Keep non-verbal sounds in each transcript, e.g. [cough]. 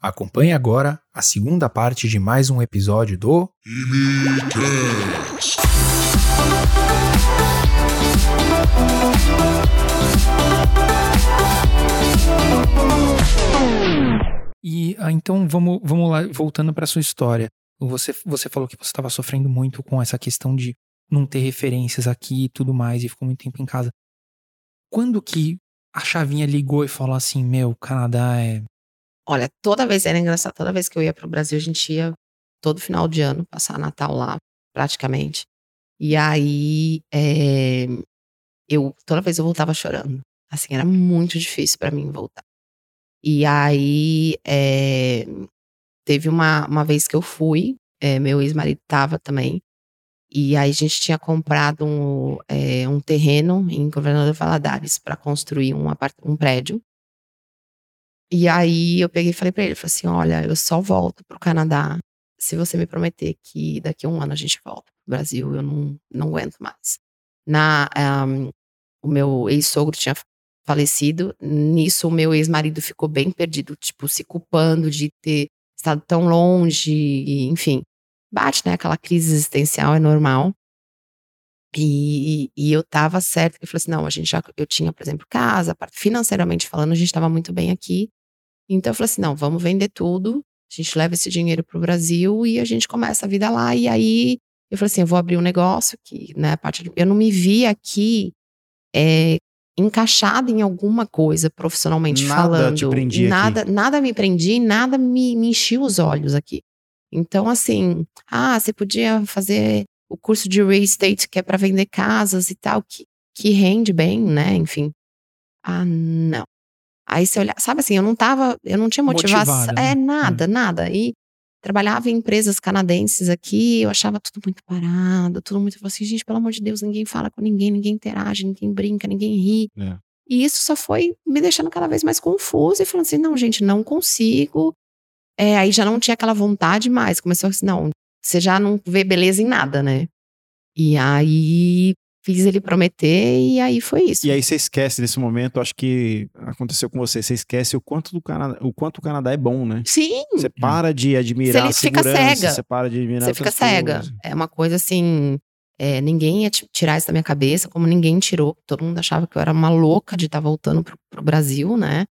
Acompanhe agora a segunda parte de mais um episódio do Imicast. E ah, então vamos, vamos lá, voltando para sua história. Você, você falou que você estava sofrendo muito com essa questão de não ter referências aqui e tudo mais, e ficou muito tempo em casa. Quando que a chavinha ligou e falou assim: Meu, Canadá é. Olha, toda vez era engraçado, toda vez que eu ia pro Brasil, a gente ia todo final de ano passar Natal lá, praticamente. E aí, é, eu toda vez eu voltava chorando. Assim, era muito difícil para mim voltar. E aí, é, teve uma, uma vez que eu fui, é, meu ex-marido tava também. E aí a gente tinha comprado um, é, um terreno em Governador Valadares para construir um, um prédio. E aí eu peguei e falei para ele, falei assim, olha, eu só volto pro Canadá se você me prometer que daqui a um ano a gente volta pro Brasil, eu não, não aguento mais. Na, um, o meu ex-sogro tinha falecido, nisso o meu ex-marido ficou bem perdido, tipo, se culpando de ter estado tão longe, enfim bate, né? Aquela crise existencial é normal. E, e eu tava certa, eu falei assim, não, a gente já, eu tinha, por exemplo, casa, financeiramente falando, a gente tava muito bem aqui. Então eu falei assim, não, vamos vender tudo, a gente leva esse dinheiro pro Brasil e a gente começa a vida lá. E aí eu falei assim, eu vou abrir um negócio que, né, parte de, eu não me vi aqui é, encaixada em alguma coisa profissionalmente nada falando. Te prendia nada, aqui. nada me prendia, nada me, me enchia os olhos aqui. Então, assim, ah, você podia fazer o curso de real estate que é para vender casas e tal, que, que rende bem, né? Enfim. Ah, não. Aí você olha, sabe assim, eu não tava, eu não tinha motivação. Motivada, É, né? nada, nada. E trabalhava em empresas canadenses aqui, eu achava tudo muito parado, tudo muito. Eu falei assim, gente, pelo amor de Deus, ninguém fala com ninguém, ninguém interage, ninguém brinca, ninguém ri. É. E isso só foi me deixando cada vez mais confusa e falando assim: não, gente, não consigo. É, aí já não tinha aquela vontade mais. Começou assim: não, você já não vê beleza em nada, né? E aí fiz ele prometer e aí foi isso. E aí você esquece nesse momento, acho que aconteceu com você, você esquece o quanto, do Canadá, o quanto o Canadá é bom, né? Sim, Você para de admirar Você fica cega. você para de admirar você fica cega. coisas. É uma coisa assim. é, ninguém ia ti- tirar isso da minha cabeça, como ninguém tirou. Todo mundo achava que eu era uma louca de estar voltando pro, pro Brasil, né?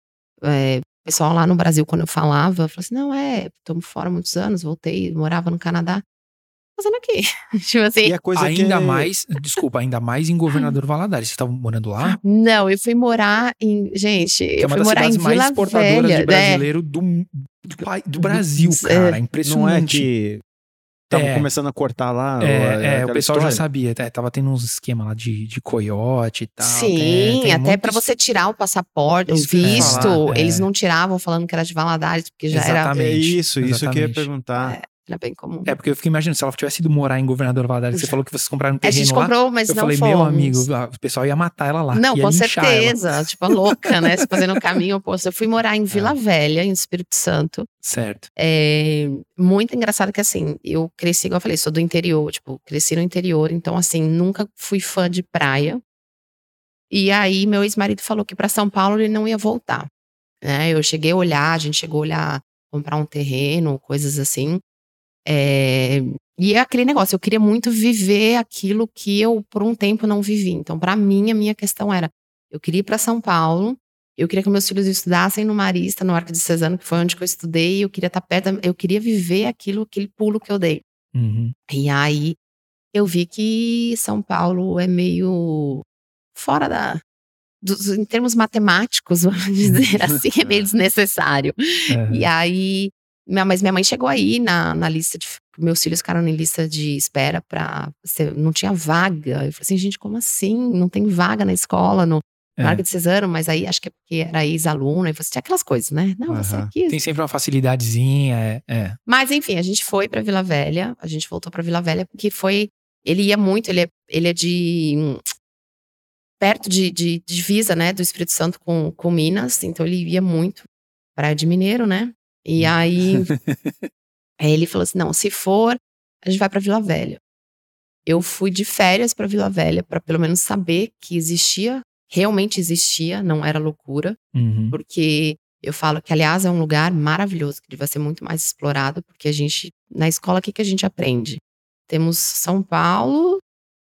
É, o pessoal lá no Brasil, quando eu falava, falou assim: não, é, estamos fora há muitos anos, voltei, morava no Canadá. Fazendo aqui. [laughs] tipo assim. E a coisa que ainda é- mais, desculpa, ainda mais em Governador Valadares. Você estava morando lá? Não, eu fui morar em. Gente, Que é eu uma fui das morar em cidades mais Vila exportadoras Velha. de né? brasileiro do, do, do Brasil, É, cara. Não é Impressionante. que estavam É. começando a cortar lá. É, é, o pessoal já história? sabia, é, tava tendo uns esquemas lá de, de coiote e tal. Sim, tem- tem até pra muitos- você tirar o passaporte, o que visto, falar, é. eles não tiravam falando que era de Valadares, porque já era, Exatamente. É isso, isso que eu ia exatamente. perguntar. Era bem comum. É, porque eu fiquei imaginando, se ela tivesse ido morar em Governador Valadares, você falou que vocês compraram um a terreno gente lá. comprou, mas eu não falei, fomos. meu amigo, ah, o pessoal ia matar ela lá. Não, com linchar ela. certeza. [laughs] Tipo, a louca, né? Se fazendo o caminho oposto. Eu fui morar em Vila Velha, em Espírito Santo. Certo. É muito engraçado que, assim, eu cresci, igual eu falei, sou do interior, tipo, cresci no interior, então, assim, nunca fui fã de praia. E aí, meu ex-marido falou que para São Paulo ele não ia voltar. Né? Eu cheguei a olhar, a gente chegou a olhar, comprar um terreno, coisas assim. É, E é aquele negócio, eu queria muito viver aquilo que eu, por um tempo, não vivi. Então, para mim, a minha questão era: eu queria ir para São Paulo, eu queria que meus filhos estudassem no Marista, no Arco de Cesano, que foi onde eu estudei, eu queria estar perto, da- eu queria viver aquilo, aquele pulo que eu dei. Uhum. E aí eu vi que São Paulo é meio fora da. dos- em termos matemáticos, [laughs] vamos dizer assim, é meio desnecessário. É. E aí, minha, mas minha mãe chegou aí na, na lista de. Meus filhos ficaram em lista de espera pra. ser- não tinha vaga. Eu falei assim, gente, como assim? Não tem vaga na escola, no É. De Cesano, mas aí acho que é porque era ex-aluna, e você tinha aquelas coisas, né? Não, você Aham. aqui. Tem sempre uma facilidadezinha, é. é. Mas enfim, a gente foi pra Vila Velha, a gente voltou pra Vila Velha, porque foi. Ele ia muito, ele é, ele é de. perto de, de, de divisa, né, do Espírito Santo com, com Minas, então ele ia muito Praia de Mineiro, né? E aí, [laughs] aí ele falou assim: não, se for, a gente vai pra Vila Velha. Eu fui de férias pra Vila Velha, pra pelo menos saber que existia, realmente existia, não era loucura Uhum. porque Eu falo que, aliás, é um lugar maravilhoso, que devia ser muito mais explorado, porque a gente, na escola, o que, que a gente aprende? Temos São Paulo,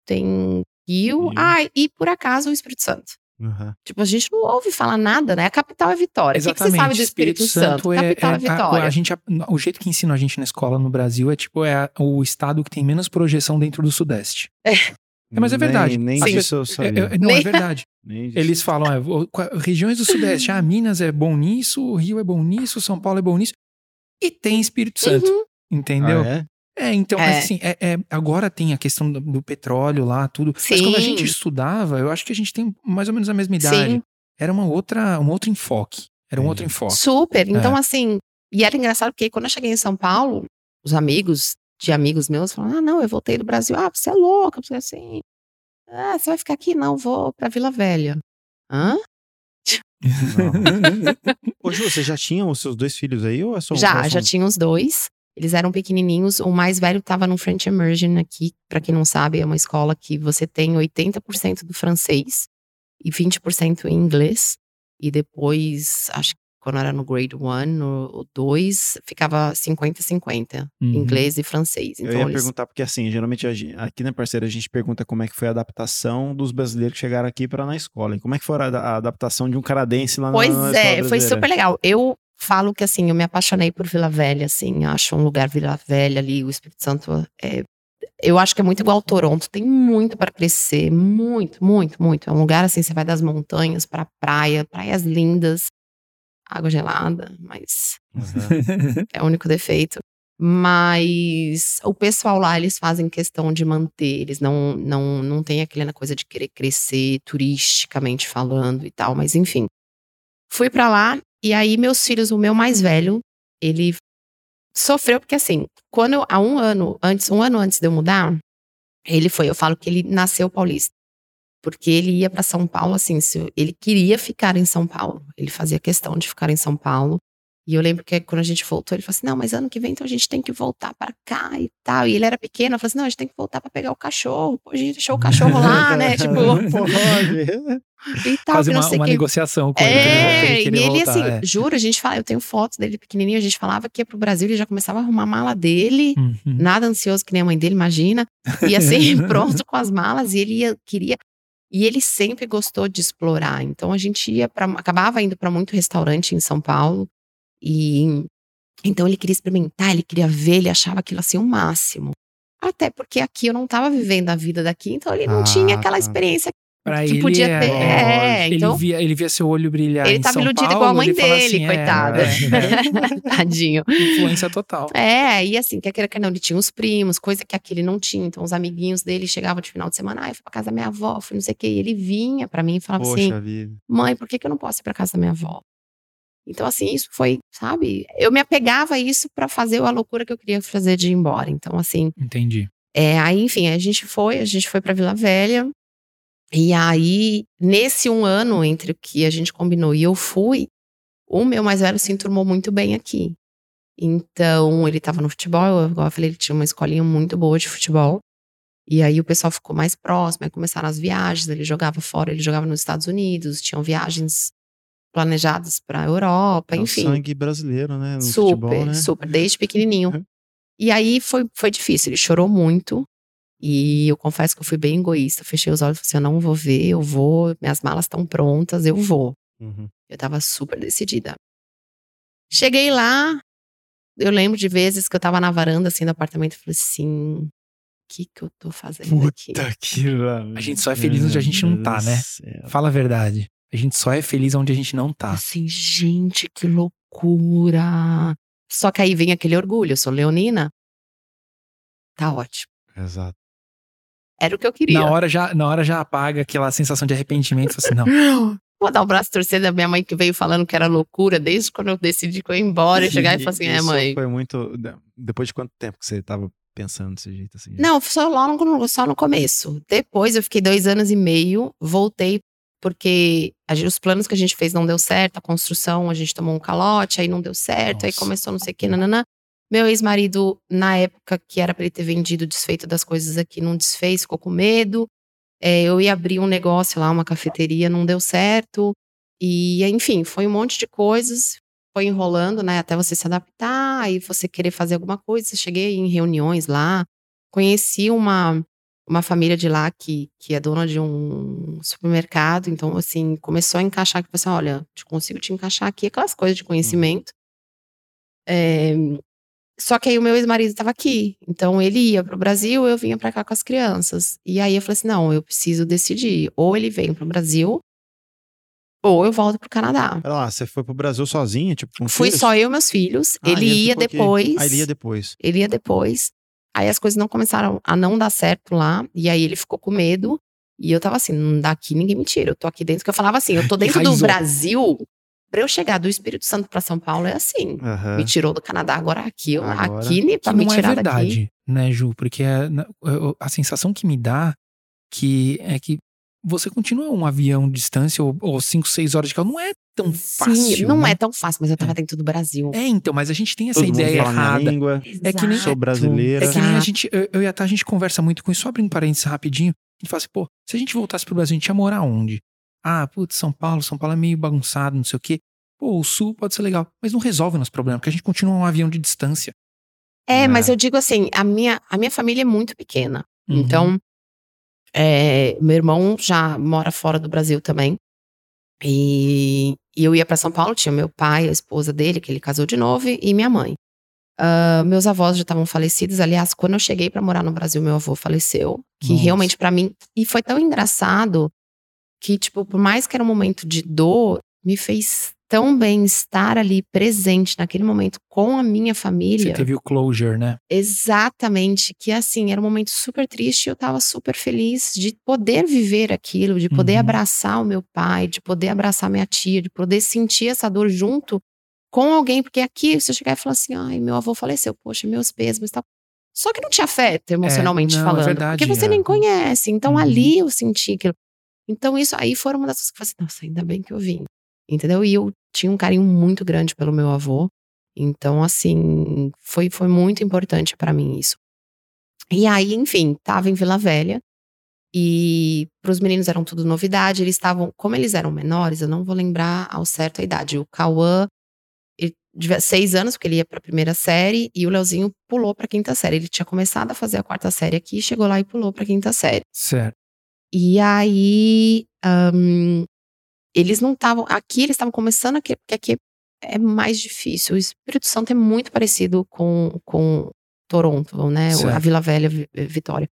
tem Rio, Rio. ah, e por acaso o Espírito Santo. Uhum. Tipo, a gente não ouve falar nada, né? A capital é Vitória. O que, que você sabe do Espírito, Santo? é, capital é, é- a- Vitória. a gente, o jeito que ensinam a gente na escola no Brasil é tipo é a- o estado que tem menos projeção dentro do Sudeste. É, mas é verdade. Nem, nem disso eu É- sabia. é- não, é Nem- verdade. [laughs] Nem disso. Eles falam, é, regiões do Sudeste, ah, Minas é bom nisso, o Rio é bom nisso, São Paulo é bom nisso. E tem Espírito Santo, Uhum. entendeu? Ah, é? É, então, É. mas assim, é- é, agora tem a questão do, do petróleo lá, tudo. Mas Sim. quando a gente estudava, eu acho que a gente tem mais ou menos a mesma idade. Sim. Era uma outra, um outro enfoque. Era um outro Entendi. enfoque. Super. Então, É. assim, e era engraçado porque quando eu cheguei em São Paulo, os amigos de amigos meus falaram: ah, não, eu voltei do Brasil. Ah, você é louca, você é assim. Ah, você vai ficar aqui? Não, vou pra Vila Velha. Hã? [laughs] Ô, Ju, você já tinha os seus dois filhos aí ou é só um? já, já tinha os dois. Eles eram pequenininhos. O mais velho tava no French Immersion aqui. Pra quem não sabe, é uma escola que você tem 80% do francês e 20% em inglês. E depois, acho que quando era no grade 1, no 2, ficava 50-50. Uhum. Inglês e francês. Eu Então, ia eles... perguntar, porque assim, geralmente a gen- aqui na parceira a gente pergunta como é que foi a adaptação dos brasileiros que chegaram aqui para na escola. E como é que foi a, a adaptação de um canadense lá na- Pois na, escola é, foi super legal. Eu falo que assim, eu me apaixonei por Vila Velha, assim, acho um lugar Vila Velha ali, o Espírito Santo é eu acho que é muito igual Toronto, tem muito para crescer, muito, muito, muito. É um lugar assim, você vai das montanhas para praia, praias lindas, água gelada, mas Uhum. [laughs] é o único defeito. Mas o pessoal lá, eles fazem questão de manter, eles não, não, não tem aquela coisa de querer crescer turisticamente falando e tal, mas enfim. Fui pra lá e aí meus filhos, o meu mais velho, ele sofreu porque assim, quando eu, há um ano antes, um ano antes de eu mudar, ele foi, eu falo que ele nasceu paulista. Porque ele ia pra São Paulo assim, ele queria ficar em São Paulo. Ele fazia questão de ficar em São Paulo. E eu lembro que quando a gente voltou, ele falou assim: não, mas ano que vem então a gente tem que voltar pra cá e tal. E ele era pequeno, eu falei assim: não, a gente tem que voltar pra pegar o cachorro. Pô, a gente deixou o cachorro lá, [laughs] né? Tipo, Pode. [laughs] e tal, Quase uma, uma que. negociação com ele. É, pra e ele voltar, assim, é. juro, a gente fala, eu tenho fotos dele pequenininho, a gente falava que ia pro Brasil, ele já começava a arrumar a mala dele, Uhum. nada ansioso que nem a mãe dele, imagina. E assim, [laughs] pronto com as malas, e ele ia, queria. E ele sempre gostou de explorar. Então a gente ia para acabava indo para muito restaurante em São Paulo. E então ele queria experimentar, ele queria ver, ele achava aquilo assim o máximo. Até porque aqui eu não estava vivendo a vida daqui, então ele não Ah, tinha aquela tá. experiência Pra que ele podia é, ter. lógico. É, ele, então via, ele via seu olho brilhar ele em tava São iludido Paulo, igual a mãe dele, assim, é, coitada. é, [laughs] Tadinho. é, influência total. É, e assim, quer queira que não, ele tinha os primos, coisa que aqui ele não tinha. Então, os amiguinhos dele chegavam de final de semana, ah, eu fui pra casa da minha avó, fui não sei o quê. E ele vinha pra mim e falava assim: Poxa vida. mãe, por que, que eu não posso ir pra casa da minha avó? Então, assim, isso foi, sabe? Eu me apegava a isso pra fazer a loucura que eu queria fazer de ir embora. Então, assim, Entendi. é, aí, enfim, a gente foi, a gente foi pra Vila Velha. E aí, nesse um ano entre o que a gente combinou e eu fui, o meu mais velho se enturmou muito bem aqui. Então, ele tava no futebol, igual eu falei, ele tinha uma escolinha muito boa de futebol. E aí o pessoal ficou mais próximo, aí começaram as viagens, ele jogava fora, ele jogava nos Estados Unidos, tinham viagens planejadas pra Europa, É o enfim. sangue brasileiro, né? No Super, futebol, né? super, desde pequenininho. Uhum. E aí foi, foi difícil, ele chorou muito. E eu confesso que eu fui bem egoísta. Fechei os olhos e falei assim: eu não vou ver, eu vou, minhas malas estão prontas, eu vou. Uhum. Eu tava super decidida. Cheguei lá, eu lembro de vezes que eu tava na varanda assim do apartamento e falei assim: o que que eu tô fazendo aqui? Puta que lá. A gente só é feliz onde a gente não tá, né? Fala a verdade. A gente só é feliz onde a gente não tá. Assim, gente, que loucura. Só que aí vem aquele orgulho, eu sou leonina. Tá ótimo. Exato. Era o que eu queria. Na hora, já, na hora já apaga aquela sensação de arrependimento. Assim, não. [laughs] Vou dar o braço torcer da minha mãe que veio falando que era loucura desde quando eu decidi que eu ia embora e chegar e falar assim: é, mãe. Foi muito. Depois de quanto tempo que você tava pensando desse jeito assim? Não, só lá no, só no começo. Depois eu fiquei dois anos e meio, voltei porque os planos que a gente fez não deu certo, a construção, a gente tomou um calote, aí não deu certo, aí Nossa. começou não sei o que, nananã. Meu ex-marido, na época que era pra ele ter vendido, desfeito das coisas aqui, não desfez, ficou com medo. É, eu ia abrir um negócio lá, uma cafeteria, não deu certo. E, enfim, foi um monte de coisas. foi enrolando, né, até você se adaptar, aí você querer fazer alguma coisa. Cheguei em reuniões lá, conheci uma, uma família de lá que, que é dona de um supermercado, então, assim, começou a encaixar, que você, olha, te consigo te encaixar aqui, aquelas coisas de conhecimento. É, só que aí o meu ex-marido estava aqui, então ele ia para o Brasil, eu vinha para cá com as crianças. E aí eu falei assim, não, eu preciso decidir, ou ele vem para o Brasil, ou eu volto pro Canadá. Pera lá, você foi pro Brasil sozinha, tipo, com Fui filhos? só eu e meus filhos. Ah, ele ia depois. Ah, ele ia depois. Ele ia depois. Aí as coisas não começaram a não dar certo lá. E aí ele ficou com medo. E eu tava assim, não daqui ninguém me tira. Eu tô aqui dentro. Que eu falava assim, eu tô [laughs] dentro do. Brasil. Pra eu chegar do Espírito Santo pra São Paulo é assim. Aham. Me tirou do Canadá, agora aqui, Agora. aqui pra me não é tirar daqui. verdade, né, Ju? Porque é, eu- a sensação que me dá que é que você continua um avião de distância ou, ou cinco, seis horas de carro. Não é tão fácil. Sim, não né? é tão fácil, mas eu tava dentro do Brasil. É, então, mas a gente tem essa Todo mundo ideia errada. língua, É que nem- sou brasileira. É que nem a gente, eu, eu e a Tá, a gente conversa muito com isso, só abrindo parênteses rapidinho. A gente fala assim, pô, se a gente voltasse pro Brasil, a gente ia morar onde? Ah, putz, São Paulo, São Paulo é meio bagunçado, não sei o quê. Pô, o Sul pode ser legal, mas não resolve o nosso problema, porque a gente continua um avião de distância. É, né? mas eu digo assim, a minha, a minha família é muito pequena. Uhum. Então, é, meu irmão já mora fora do Brasil também. E, e eu ia para São Paulo, tinha meu pai, a esposa dele, que ele casou de novo, e minha mãe. Ah, meus avós já estavam falecidos. Aliás, quando eu cheguei para morar no Brasil, meu avô faleceu. Que Nossa. realmente para mim. E foi tão engraçado que, tipo, por mais que era um momento de dor, me fez tão bem estar ali presente naquele momento com a minha família. Você teve o closure, né? Exatamente, que assim, era um momento super triste e eu tava super feliz de poder viver aquilo, de poder Uhum. abraçar o meu pai, de poder abraçar minha tia, de poder sentir essa dor junto com alguém, porque aqui se eu chegar e falar assim, ai, meu avô faleceu, poxa, meus pêsames e tal. Só que não te afeta emocionalmente não, é falando, verdade, porque você é. nem conhece. Então Uhum. ali eu senti aquilo. Então isso aí foi uma das coisas que eu falei assim, nossa, ainda bem que eu vim. Entendeu? E eu tinha um carinho muito grande pelo meu avô. Então, assim, foi, foi muito importante pra mim isso. E aí, enfim, tava em Vila Velha. E pros meninos eram tudo novidade. Eles estavam, como eles eram menores, eu não vou lembrar ao certo a idade. O Cauã, ele devia seis anos, porque ele ia pra primeira série. E o Leozinho pulou pra quinta série. Ele tinha começado a fazer a quarta série aqui, chegou lá e pulou pra quinta série. Certo. E aí, ahn, eles não estavam. Aqui eles estavam começando aqui, porque aqui é mais difícil. O Espírito Santo é muito parecido com, com Toronto, né? A Certo. Vila Velha, Vi- Vitória.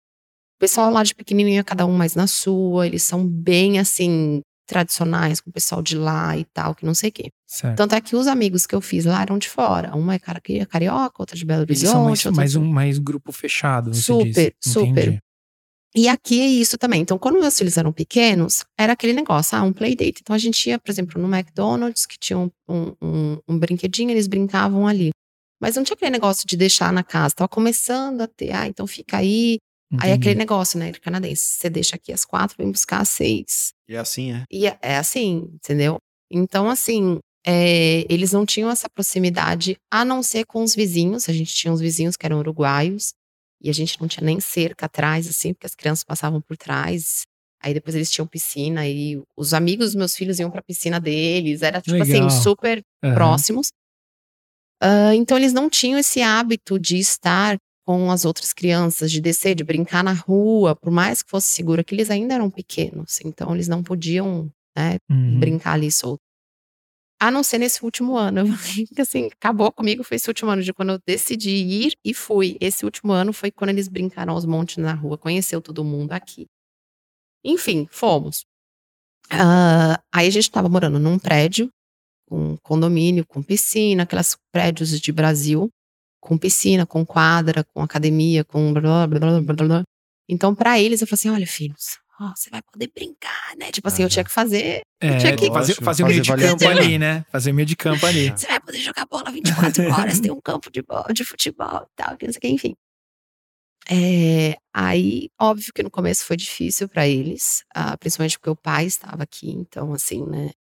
O pessoal lá de pequenininho, cada um mais na sua. Eles são bem, assim, tradicionais com o pessoal de lá e tal, que não sei o quê. Certo. Tanto é que os amigos que eu fiz lá eram de fora. Uma é cara- carioca, outra de Belo Eles Horizonte. são mais, mais um mais grupo fechado, Super, super. Entendi. E aqui é isso também. Então, quando meus filhos eram pequenos, era aquele negócio, ah, um playdate. Então, a gente ia, por exemplo, no McDonald's, que tinha um, um, um- brinquedinho, eles brincavam ali. Mas não tinha aquele negócio de deixar na casa. Tava começando a ter, ah, então fica aí. Aí Entendi. aquele negócio, né, canadense. Você deixa aqui às quatro, vem buscar às seis. E assim é. E é, é assim, entendeu? Então, assim, é, eles não tinham essa proximidade, a não ser com os vizinhos. A gente tinha uns vizinhos que eram uruguaios, e a gente não tinha nem cerca atrás, assim, porque as crianças passavam por trás. Aí depois eles tinham piscina, e os amigos dos meus filhos iam pra piscina deles. Era, tipo Legal. assim, super Aham. próximos. Ah, então eles não tinham esse hábito de estar com as outras crianças, de descer, de brincar na rua, por mais que fosse seguro, que eles ainda eram pequenos, então eles não podiam Uhum. brincar ali solto. A não ser nesse último ano. [laughs] Assim, acabou comigo foi esse último ano de quando eu decidi ir e fui. Esse último ano foi quando eles brincaram aos montes na rua, conheceu todo mundo aqui. Enfim, fomos. Ah, aí a gente tava morando num prédio, com condomínio, com piscina, aquelas prédios de Brasil, com piscina, com quadra, com academia, com blá blá blá blá blá. Então, pra eles, eu falei assim: olha, filhos, ó, você vai poder brincar, né? Tipo assim, eu Aham. tinha que fazer É, tinha que- fazer, fazer o meio de fazer campo ali, né? Fazer meio de campo ali. Você vai poder jogar bola 24 [laughs] horas, tem um campo de, bola, de futebol e tal, que não sei o que, enfim. É, aí, óbvio que no começo foi difícil pra eles, ah, principalmente porque o pai estava aqui, então, assim, né,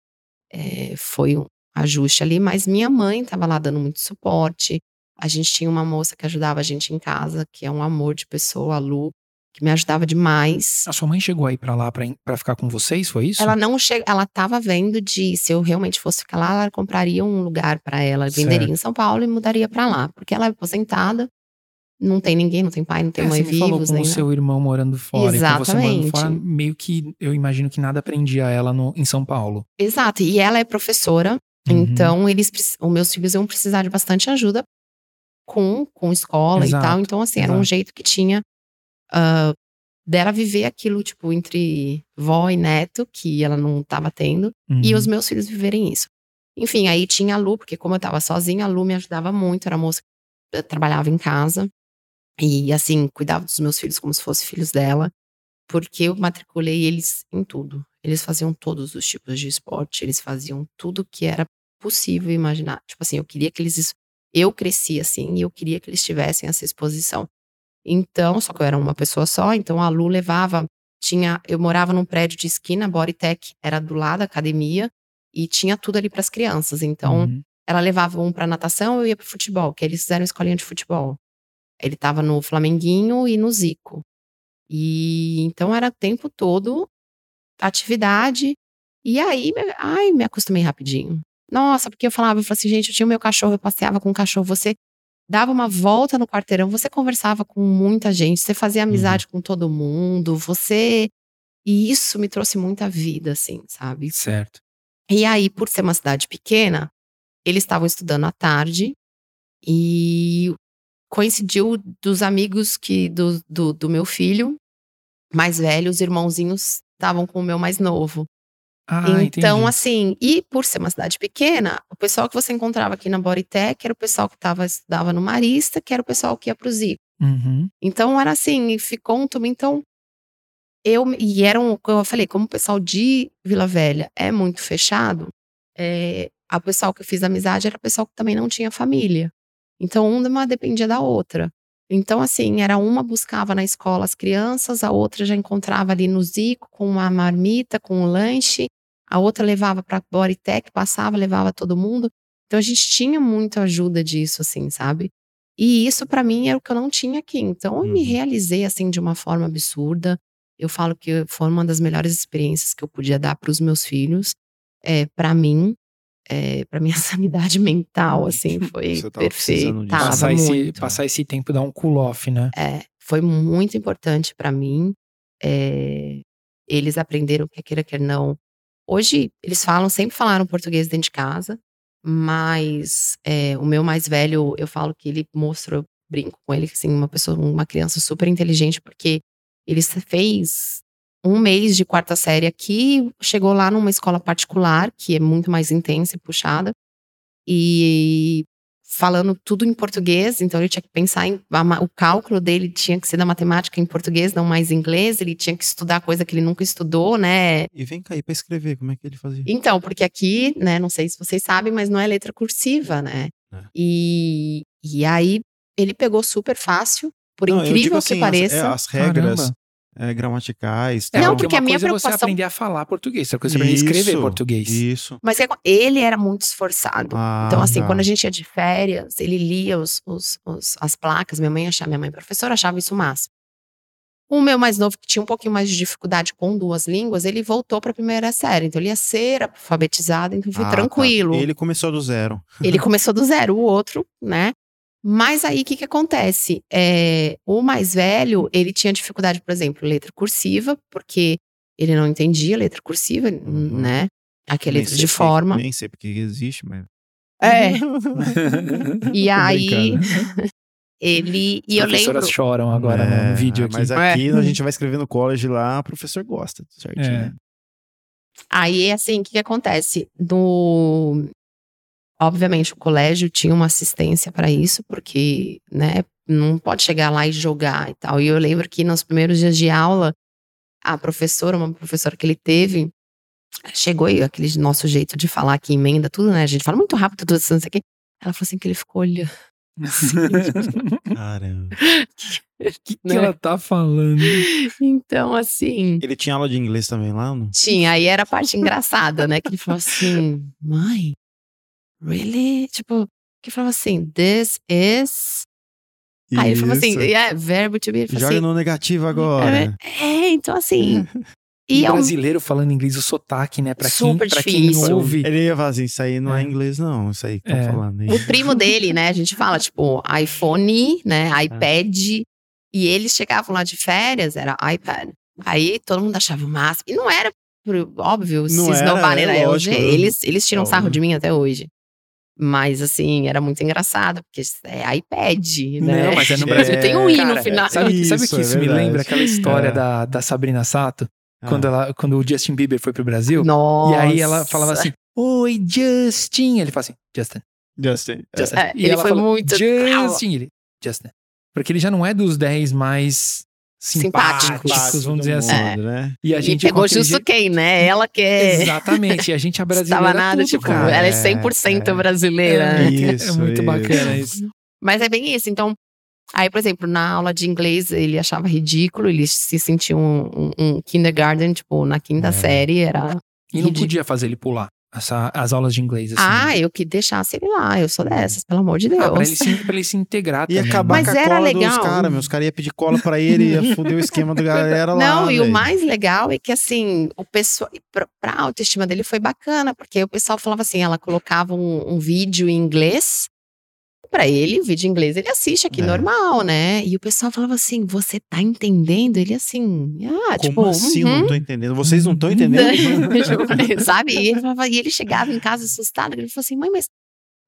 é, foi um ajuste ali, mas minha mãe estava lá dando muito suporte. A gente tinha uma moça que ajudava a gente em casa, que é um amor de pessoa, a Lu, que me ajudava demais. A sua mãe chegou aí pra lá pra, pra ficar com vocês, foi isso? Ela não chega, ela tava vendo de se eu realmente fosse ficar lá, ela compraria um lugar pra ela, venderia Certo. em São Paulo e mudaria pra lá, porque ela é aposentada, não tem ninguém, não tem pai, não tem É, mãe você falou com nem o seu irmão morando fora. E com você morando Exatamente. fora, meio que eu imagino que nada prendia ela no, em São Paulo. Exato, e ela é professora, Uhum. então eles, os meus filhos iam precisar de bastante ajuda com, com escola Exato, e tal, então assim, era um exato. jeito que tinha ah, dela viver aquilo, tipo, entre vó e neto, que ela não tava tendo, e Uhum. os meus filhos viverem isso. Enfim, aí tinha a Lu, porque como eu tava sozinha, a Lu me ajudava muito, era moça que trabalhava em casa. E assim, cuidava dos meus filhos como se fossem filhos dela, porque eu matriculei eles em tudo. Eles faziam todos os tipos de esporte, eles faziam tudo que era possível imaginar. Tipo assim, eu queria que eles. Eu cresci assim e eu queria que eles tivessem essa exposição. Então, só que eu era uma pessoa só, então a Lu levava. Tinha, eu morava num prédio de esquina, Bodytech era do lado da academia e tinha tudo ali para as crianças. Então, Uhum. ela levava um para natação, eu ia para futebol, que eles fizeram escolinha de futebol. Ele tava no Flamenguinho e no Zico. E então era o tempo todo atividade. E aí, ai, me acostumei rapidinho. Nossa, porque eu falava, eu falava assim, gente, eu tinha o meu cachorro, eu passeava com o cachorro, você dava uma volta no quarteirão, você conversava com muita gente, você fazia amizade com todo mundo, você e isso me trouxe muita vida, assim, sabe? Certo. E aí, por ser uma cidade pequena, eles estavam estudando à tarde e coincidiu dos amigos que do, do, do meu filho mais velho, os irmãozinhos estavam com o meu mais novo. Ah, então, entendi. assim, e por ser uma cidade pequena, o pessoal que você encontrava aqui na Bodytech era o pessoal que tava, estudava no Marista, que era o pessoal que ia pro Zico. Uhum. Então era assim, ficou um turma. Então, eu e era um, eu falei, como o pessoal de Vila Velha é muito fechado, é, a pessoal que eu fiz amizade era pessoal que também não tinha família. Então, uma dependia da outra. Então, assim, era uma buscava na escola as crianças, a outra já encontrava ali no Zico com uma marmita, com um lanche, a outra levava para Bodytech, passava, levava todo mundo. Então, a gente tinha muita ajuda disso, assim, sabe? E isso para mim era o que eu não tinha aqui. Então eu me Uhum. realizei assim de uma forma absurda. Eu falo que foi uma das melhores experiências que eu podia dar para os meus filhos, é, para mim, é, para minha [laughs] sanidade mental, assim, foi Você tava precisando perfeito. Tava Passar esse, passar esse tempo dar um cool off, né? É, foi muito importante para mim. É, eles aprenderam que queira quer não. Hoje eles falam, sempre falaram português dentro de casa, mas é, o meu mais velho, eu falo que ele mostrou, brinco com ele, assim, uma pessoa, uma criança super inteligente, porque ele fez um mês de quarta série aqui, chegou lá numa escola particular, que é muito mais intensa e puxada, e falando tudo em português, então ele tinha que pensar em o cálculo dele tinha que ser da matemática em português, não mais em inglês, ele tinha que estudar coisa que ele nunca estudou, né? E vem cá aí pra escrever, como é que ele fazia? Então, porque aqui, né, não sei se vocês sabem, mas não é letra cursiva, né? É. E, e aí ele pegou super fácil, por Não, incrível assim, que pareça. As, é, as regras Caramba. É, gramaticais. Não, tal. porque uma a minha coisa é você preocupação- aprender a falar português, outra coisa é aprender a escrever português. Isso. Mas é- ele era muito esforçado. Ah, Então, assim, tá. quando a gente ia de férias, ele lia os, os- os- as placas. Minha mãe achava, minha mãe professora achava isso máximo. O meu mais novo, que tinha um pouquinho mais de dificuldade com duas línguas, ele voltou para a primeira série. Então, ele ia ser alfabetizado, então foi Ah, tá. tranquilo. Ele começou do zero. Ele começou do zero, o outro, né? Mas aí, o que que acontece? É, o mais velho, ele tinha dificuldade, por exemplo, letra cursiva, porque ele não entendia letra cursiva, Uhum. né? Aqui é Nem letra sei de forma. Nem sei porque existe, mas. É. [laughs] E Tô aí, ele. [laughs] E As eu lembro. professoras choram agora no- É, no vídeo aqui. Mas aqui a gente vai escrever no college lá, o professor gosta, certinho. É. Aí, assim, o que, que acontece? No... Obviamente, o colégio tinha uma assistência para isso, porque, né, não pode chegar lá e jogar e tal. E eu lembro que nos primeiros dias de aula, a professora, uma professora que ele teve, chegou e aquele nosso jeito de falar que emenda tudo, né? A gente fala muito rápido, tudo isso, não sei o quê. Ela falou assim que ele ficou olhando. [laughs] Caramba. O [laughs] que, que Né? ela tá falando? Então, assim. Ele tinha aula de inglês também lá? Não? Tinha, aí era a parte engraçada, né? Que ele falou assim, mãe, really? Tipo, que falava assim, this is. Aí ele falou assim, Isso. yeah, verbo to be. Joga assim, no negativo agora. é, então assim. E E é um, brasileiro falando inglês, o sotaque, né? Pra quem, Super pra quem difícil. ouve. Ele ia falar assim, isso aí não é, É. inglês não, isso aí que estão É. falando. aí. o primo dele, né? A gente fala, tipo, iPhone, né? iPad. E eles chegavam lá de férias, era iPad. Aí todo mundo achava o máximo. E não era, óbvio, Não se era, esnobarem é lógico. Eles, eles tiram sarro de mim até hoje. Mas, assim, era muito engraçado, porque é iPad, né? Não, mas é no É, [laughs] Brasil. Tem um i no final. Sabe, sabe o Isso, que é isso me verdade. lembra? Aquela história É. da, da Sabrina Sato, Ah. quando, ela, quando o Justin Bieber foi pro Brasil. Nossa. E aí ela falava assim: Oi, Justin. Ele fala assim: Justin. Justin. é. Justin. É, E ele ela foi fala, muito. Justin. Ele, Justin. Porque ele já não é dos 10 mais simpáticos, Simpáticos. vamos dizer assim. É. né? E a E gente pegou com aquele justo jeito- quem, né? Ela que é. Exatamente. E a gente, a [laughs] brasileira. Estava nada, tudo, tipo, cara. ela é É, 100% é. brasileira. É né? muito, é Isso, muito isso. bacana isso. Mas é bem isso. Então, aí, por exemplo, na aula de inglês, ele achava ridículo, ele se sentia um, um- um kindergarten, tipo, na quinta É. série, era. E não Ridículo. podia fazer ele pular essa- as aulas de inglês. Assim, Ah, eu que deixasse ele lá, eu sou dessas, pelo amor de Deus. Ah, pra, ele se, pra ele se integrar Ia [laughs] também. acabar Mas com a era cola legal. dos caras, meus caras iam pedir cola pra ele, ia foder o esquema da galera lá. Não, e o mais legal é que, assim, o pessoal, pra, pra autoestima dele foi bacana, porque o pessoal falava assim, ela colocava um, um vídeo em inglês, pra ele, o vídeo em inglês, ele assiste aqui É. normal, né? E o pessoal falava assim, você tá entendendo? Ele assim, ah, Como tipo, assim? uhum. Não tô entendendo. Vocês não estão entendendo? [laughs] Sabe? E ele, falava- e ele chegava em casa assustado, ele falou assim, mãe, mas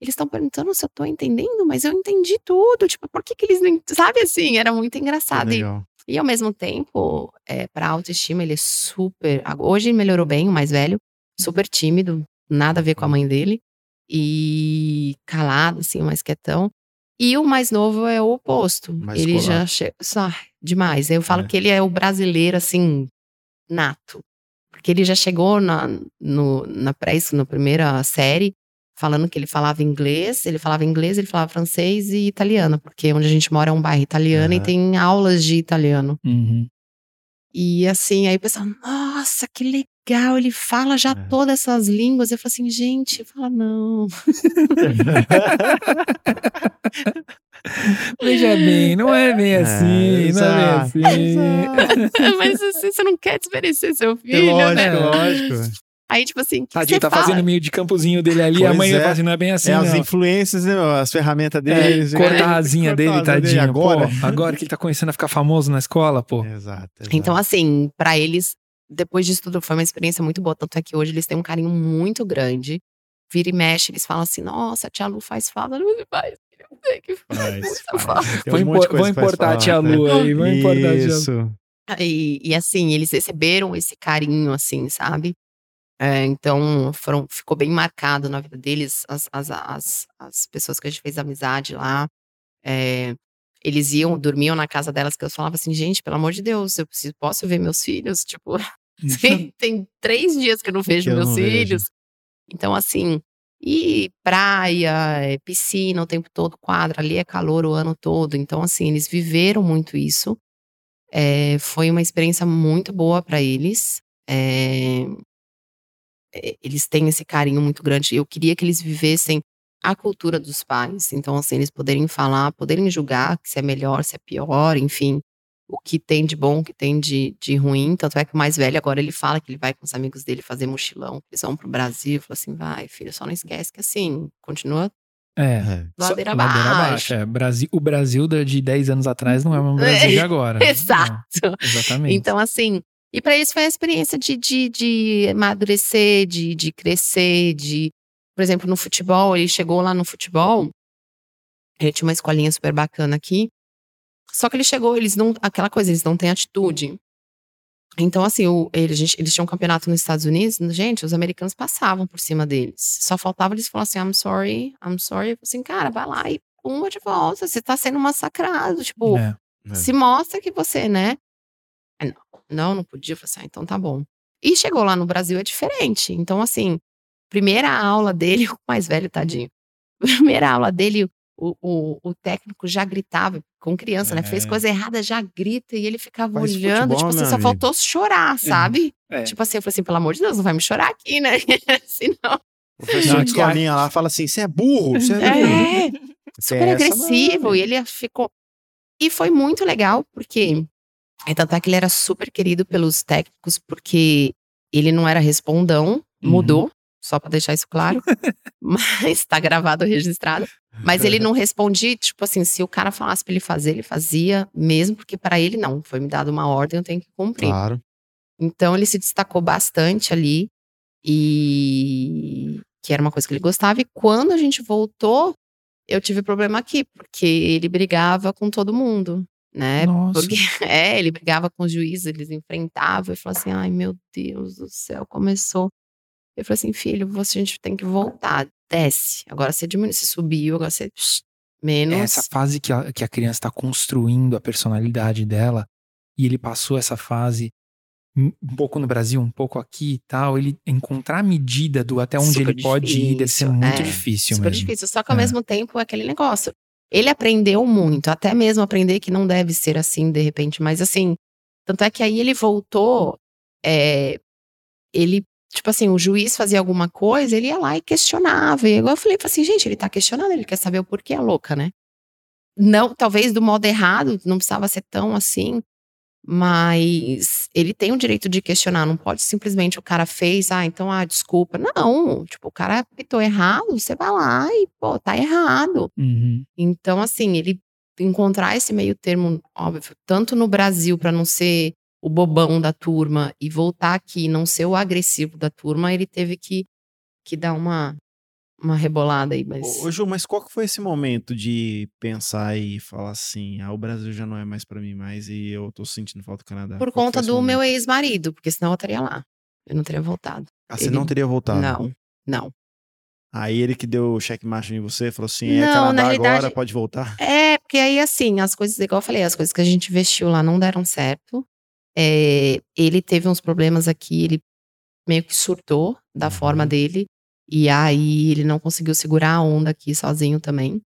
eles estão perguntando se eu tô entendendo, mas eu entendi tudo, tipo, por que que eles não... ent-" Sabe assim, era muito engraçado. E e ao mesmo tempo, é, para autoestima, ele é super. Hoje melhorou bem, o mais velho, super tímido, nada a ver com a mãe dele. E calado, assim, mais quietão. E o mais novo é o oposto. Mais ele escolar. já chega. Só, demais. Eu falo É. que ele é o brasileiro, assim, nato. Porque ele já chegou na, no, na pré na primeira série, falando que ele falava inglês, ele falava inglês, ele falava francês e italiano, porque onde a gente mora é um bairro italiano e Aham. tem aulas de italiano. Uhum. E assim, aí o pessoal, nossa, que legal, ele fala já É. todas essas línguas. Eu falo assim, gente, fala não. [laughs] Veja bem, não é bem É, assim, não é bem assim. [laughs] Mas assim, você não quer desmerecer seu É filho, lógico, né? lógico. Aí, tipo assim, Tadinho, tá fala? fazendo meio de campozinho dele ali, a Pois mãe é. vai falar assim, não é bem assim, é as não. influências, né, as ferramentas É, deles. cortar a asinha dele, Cortar a tadinho. Agora. Pô, agora que ele tá começando a ficar famoso na escola, pô. Exato, exato. Então, assim, pra eles, depois disso tudo, foi uma experiência muito boa. Tanto é que hoje eles têm um carinho muito grande. Vira e mexe, eles falam assim: nossa, a tia Lu faz falta, não faz. Eu sei que faz Faz, faz. Vou, um impor- vou faz importar a tia. Lu aí, vou importar a tia Lu. Isso. E, e assim, eles receberam esse carinho, assim, sabe? É, então, foram, ficou bem marcado na vida deles, as, as, as, as pessoas que a gente fez amizade lá. É, eles iam, dormiam na casa delas, que eu falava assim, gente, pelo amor de Deus, eu preciso, posso ver meus filhos? Tipo, tem, [laughs] tem três dias que eu não vejo eu meus não vejo. filhos. Então, assim, e praia, é, piscina o tempo todo, quadra, ali é calor o ano todo. Então, assim, eles viveram muito isso. É, foi uma experiência muito boa para eles. É, eles têm esse carinho muito grande. Eu queria que eles vivessem a cultura dos pais. Então, assim, eles poderem falar, poderem julgar se é melhor, se é pior, enfim, o que tem de bom, o que tem de, de ruim. Tanto é que o mais velho agora ele fala que ele vai com os amigos dele fazer mochilão, que eles vão pro Brasil. Fala assim, vai, filho, só não esquece que assim, continua É. É. Só- ladeira abaixo. é. Brasil, o Brasil de 10 anos atrás não é o mesmo Brasil de [laughs] agora. [laughs] Exato. Exatamente. Então, assim, e para eles foi a experiência de, de, de amadurecer, de, de crescer, de. Por exemplo, no futebol, ele chegou lá no futebol, ele tinha uma escolinha super bacana aqui. Só que ele chegou, eles não. Aquela coisa, eles não têm atitude. Então, assim, o, ele, gente, eles tinham um campeonato nos Estados Unidos, gente, os americanos passavam por cima deles. Só faltava eles falarem assim, I'm sorry, I'm sorry. Assim, cara, vai lá e pumba de volta. Você tá sendo massacrado. Tipo, É. É. se mostra que você, né? Não, não, não podia. Eu falei assim, ah, então tá bom. E chegou lá no Brasil é diferente. Então, assim, primeira aula dele, [laughs] o mais velho, tadinho. Primeira aula dele, o, o, o técnico já gritava com criança, né? Fez É. coisa errada, já grita e ele ficava Faz olhando. futebol, tipo assim, só faltou chorar, sabe? É. Tipo assim, eu falei assim, pelo amor de Deus, não vai me chorar aqui, né? [laughs] Senão. O professor Não, de escolinha lá fala assim: você é burro, você é burro. É, super agressivo. E ele ficou. E foi muito legal, porque. É, tanto é que ele era super querido pelos técnicos, porque ele não era respondão, Uhum. Só pra deixar isso claro. [laughs] mas tá gravado, registrado. Mas ele [laughs] não respondia, tipo assim, se o cara falasse pra ele fazer, ele fazia, mesmo porque para ele não. Foi me dado uma ordem, eu tenho que cumprir. Claro. Então ele se destacou bastante ali e que era uma coisa que ele gostava. E quando a gente voltou, eu tive problema aqui, porque ele brigava com todo mundo, né? Nossa. Porque, [laughs] é, ele brigava com os juízes, eles enfrentavam e falou assim: ai meu Deus do céu, começou. Eu falei assim, filho, você, a gente tem que voltar, desce. Agora você diminui, você subiu, agora você. menos. É essa fase que a, que a criança está construindo a personalidade dela, e ele passou essa fase um pouco no Brasil, um pouco aqui e tal, ele encontrar a medida do até onde Super ele pode ir deve ser difícil, muito é. difícil super mesmo. difícil. Só que ao É. mesmo tempo é aquele negócio. Ele aprendeu muito, até mesmo aprender que não deve ser assim de repente, mas assim, tanto é que aí ele voltou, é, ele, tipo assim, o juiz fazia alguma coisa, ele ia lá e questionava. E igual eu falei, assim, gente, ele tá questionando, ele quer saber o porquê a louca, né? Não, talvez do modo errado, não precisava ser tão assim, mas ele tem o direito de questionar, não pode simplesmente o cara fez, ah, então, ah, desculpa. Não, tipo, o cara apitou errado, você vai lá e, pô, tá errado. Uhum. Então, assim, ele encontrar esse meio termo, óbvio, tanto no Brasil para não ser o bobão da turma e voltar aqui não ser o agressivo da turma, ele teve que, que dar uma, uma rebolada aí, mas... Ô, Ju, mas qual que foi esse momento de pensar e falar assim, ah, o Brasil já não é mais pra mim mais e eu tô sentindo falta do Canadá? Por Qual conta do meu ex-marido, porque senão eu estaria lá. Eu não teria voltado. Ah, você ele- não teria voltado? Não, não. Aí ele que deu o checkmate em você, falou assim, é Não, Canadá na agora, realidade- pode voltar? É, porque aí, assim, as coisas, igual eu falei, as coisas que a gente investiu lá não deram certo. É, ele teve uns problemas aqui, ele meio que surtou da Uhum. forma dele. E aí ele não conseguiu segurar a onda aqui sozinho também.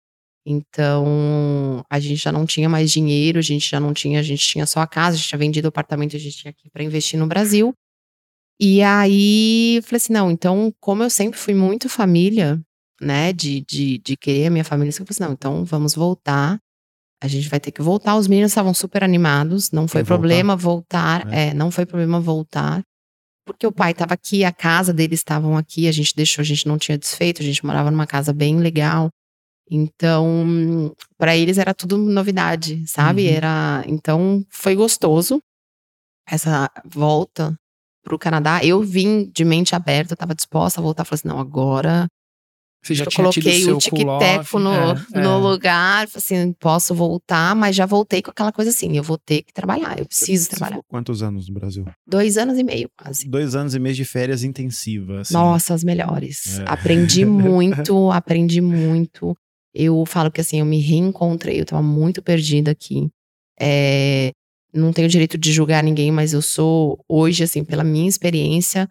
Então, a gente já não tinha mais dinheiro, a gente já não tinha, a gente tinha só a casa, a gente tinha vendido o apartamento, a gente tinha aqui para investir no Brasil. E aí, eu falei assim, não, então, como eu sempre fui muito família, né, de, de, de querer a minha família, eu falei assim, não, então vamos voltar. A gente vai ter que voltar. Os meninos estavam super animados, não foi Quer voltar? problema voltar. É. É. não foi problema voltar. Porque o pai estava aqui, a casa deles estavam aqui, a gente deixou, a gente não tinha desfeito, a gente morava numa casa bem legal. Então, para eles era tudo novidade, sabe? Uhum. Era, então foi gostoso essa volta pro Canadá. Eu vim de mente aberta, eu tava disposta a voltar, falei assim, não, agora Você já eu tinha tido coloquei seu o cool-off, no, é, no é. lugar, assim, posso voltar, mas já voltei com aquela coisa assim, eu vou ter que trabalhar, eu preciso Você trabalhar. ficou quantos anos no Brasil? Dois anos e meio, quase. Dois anos e meio de férias intensivas. assim. Nossa, as melhores. É. Aprendi [laughs] muito, aprendi muito. Eu falo que assim, eu me reencontrei, eu tava muito perdida aqui. É, não tenho direito de julgar ninguém, mas eu sou, hoje, assim, pela minha experiência,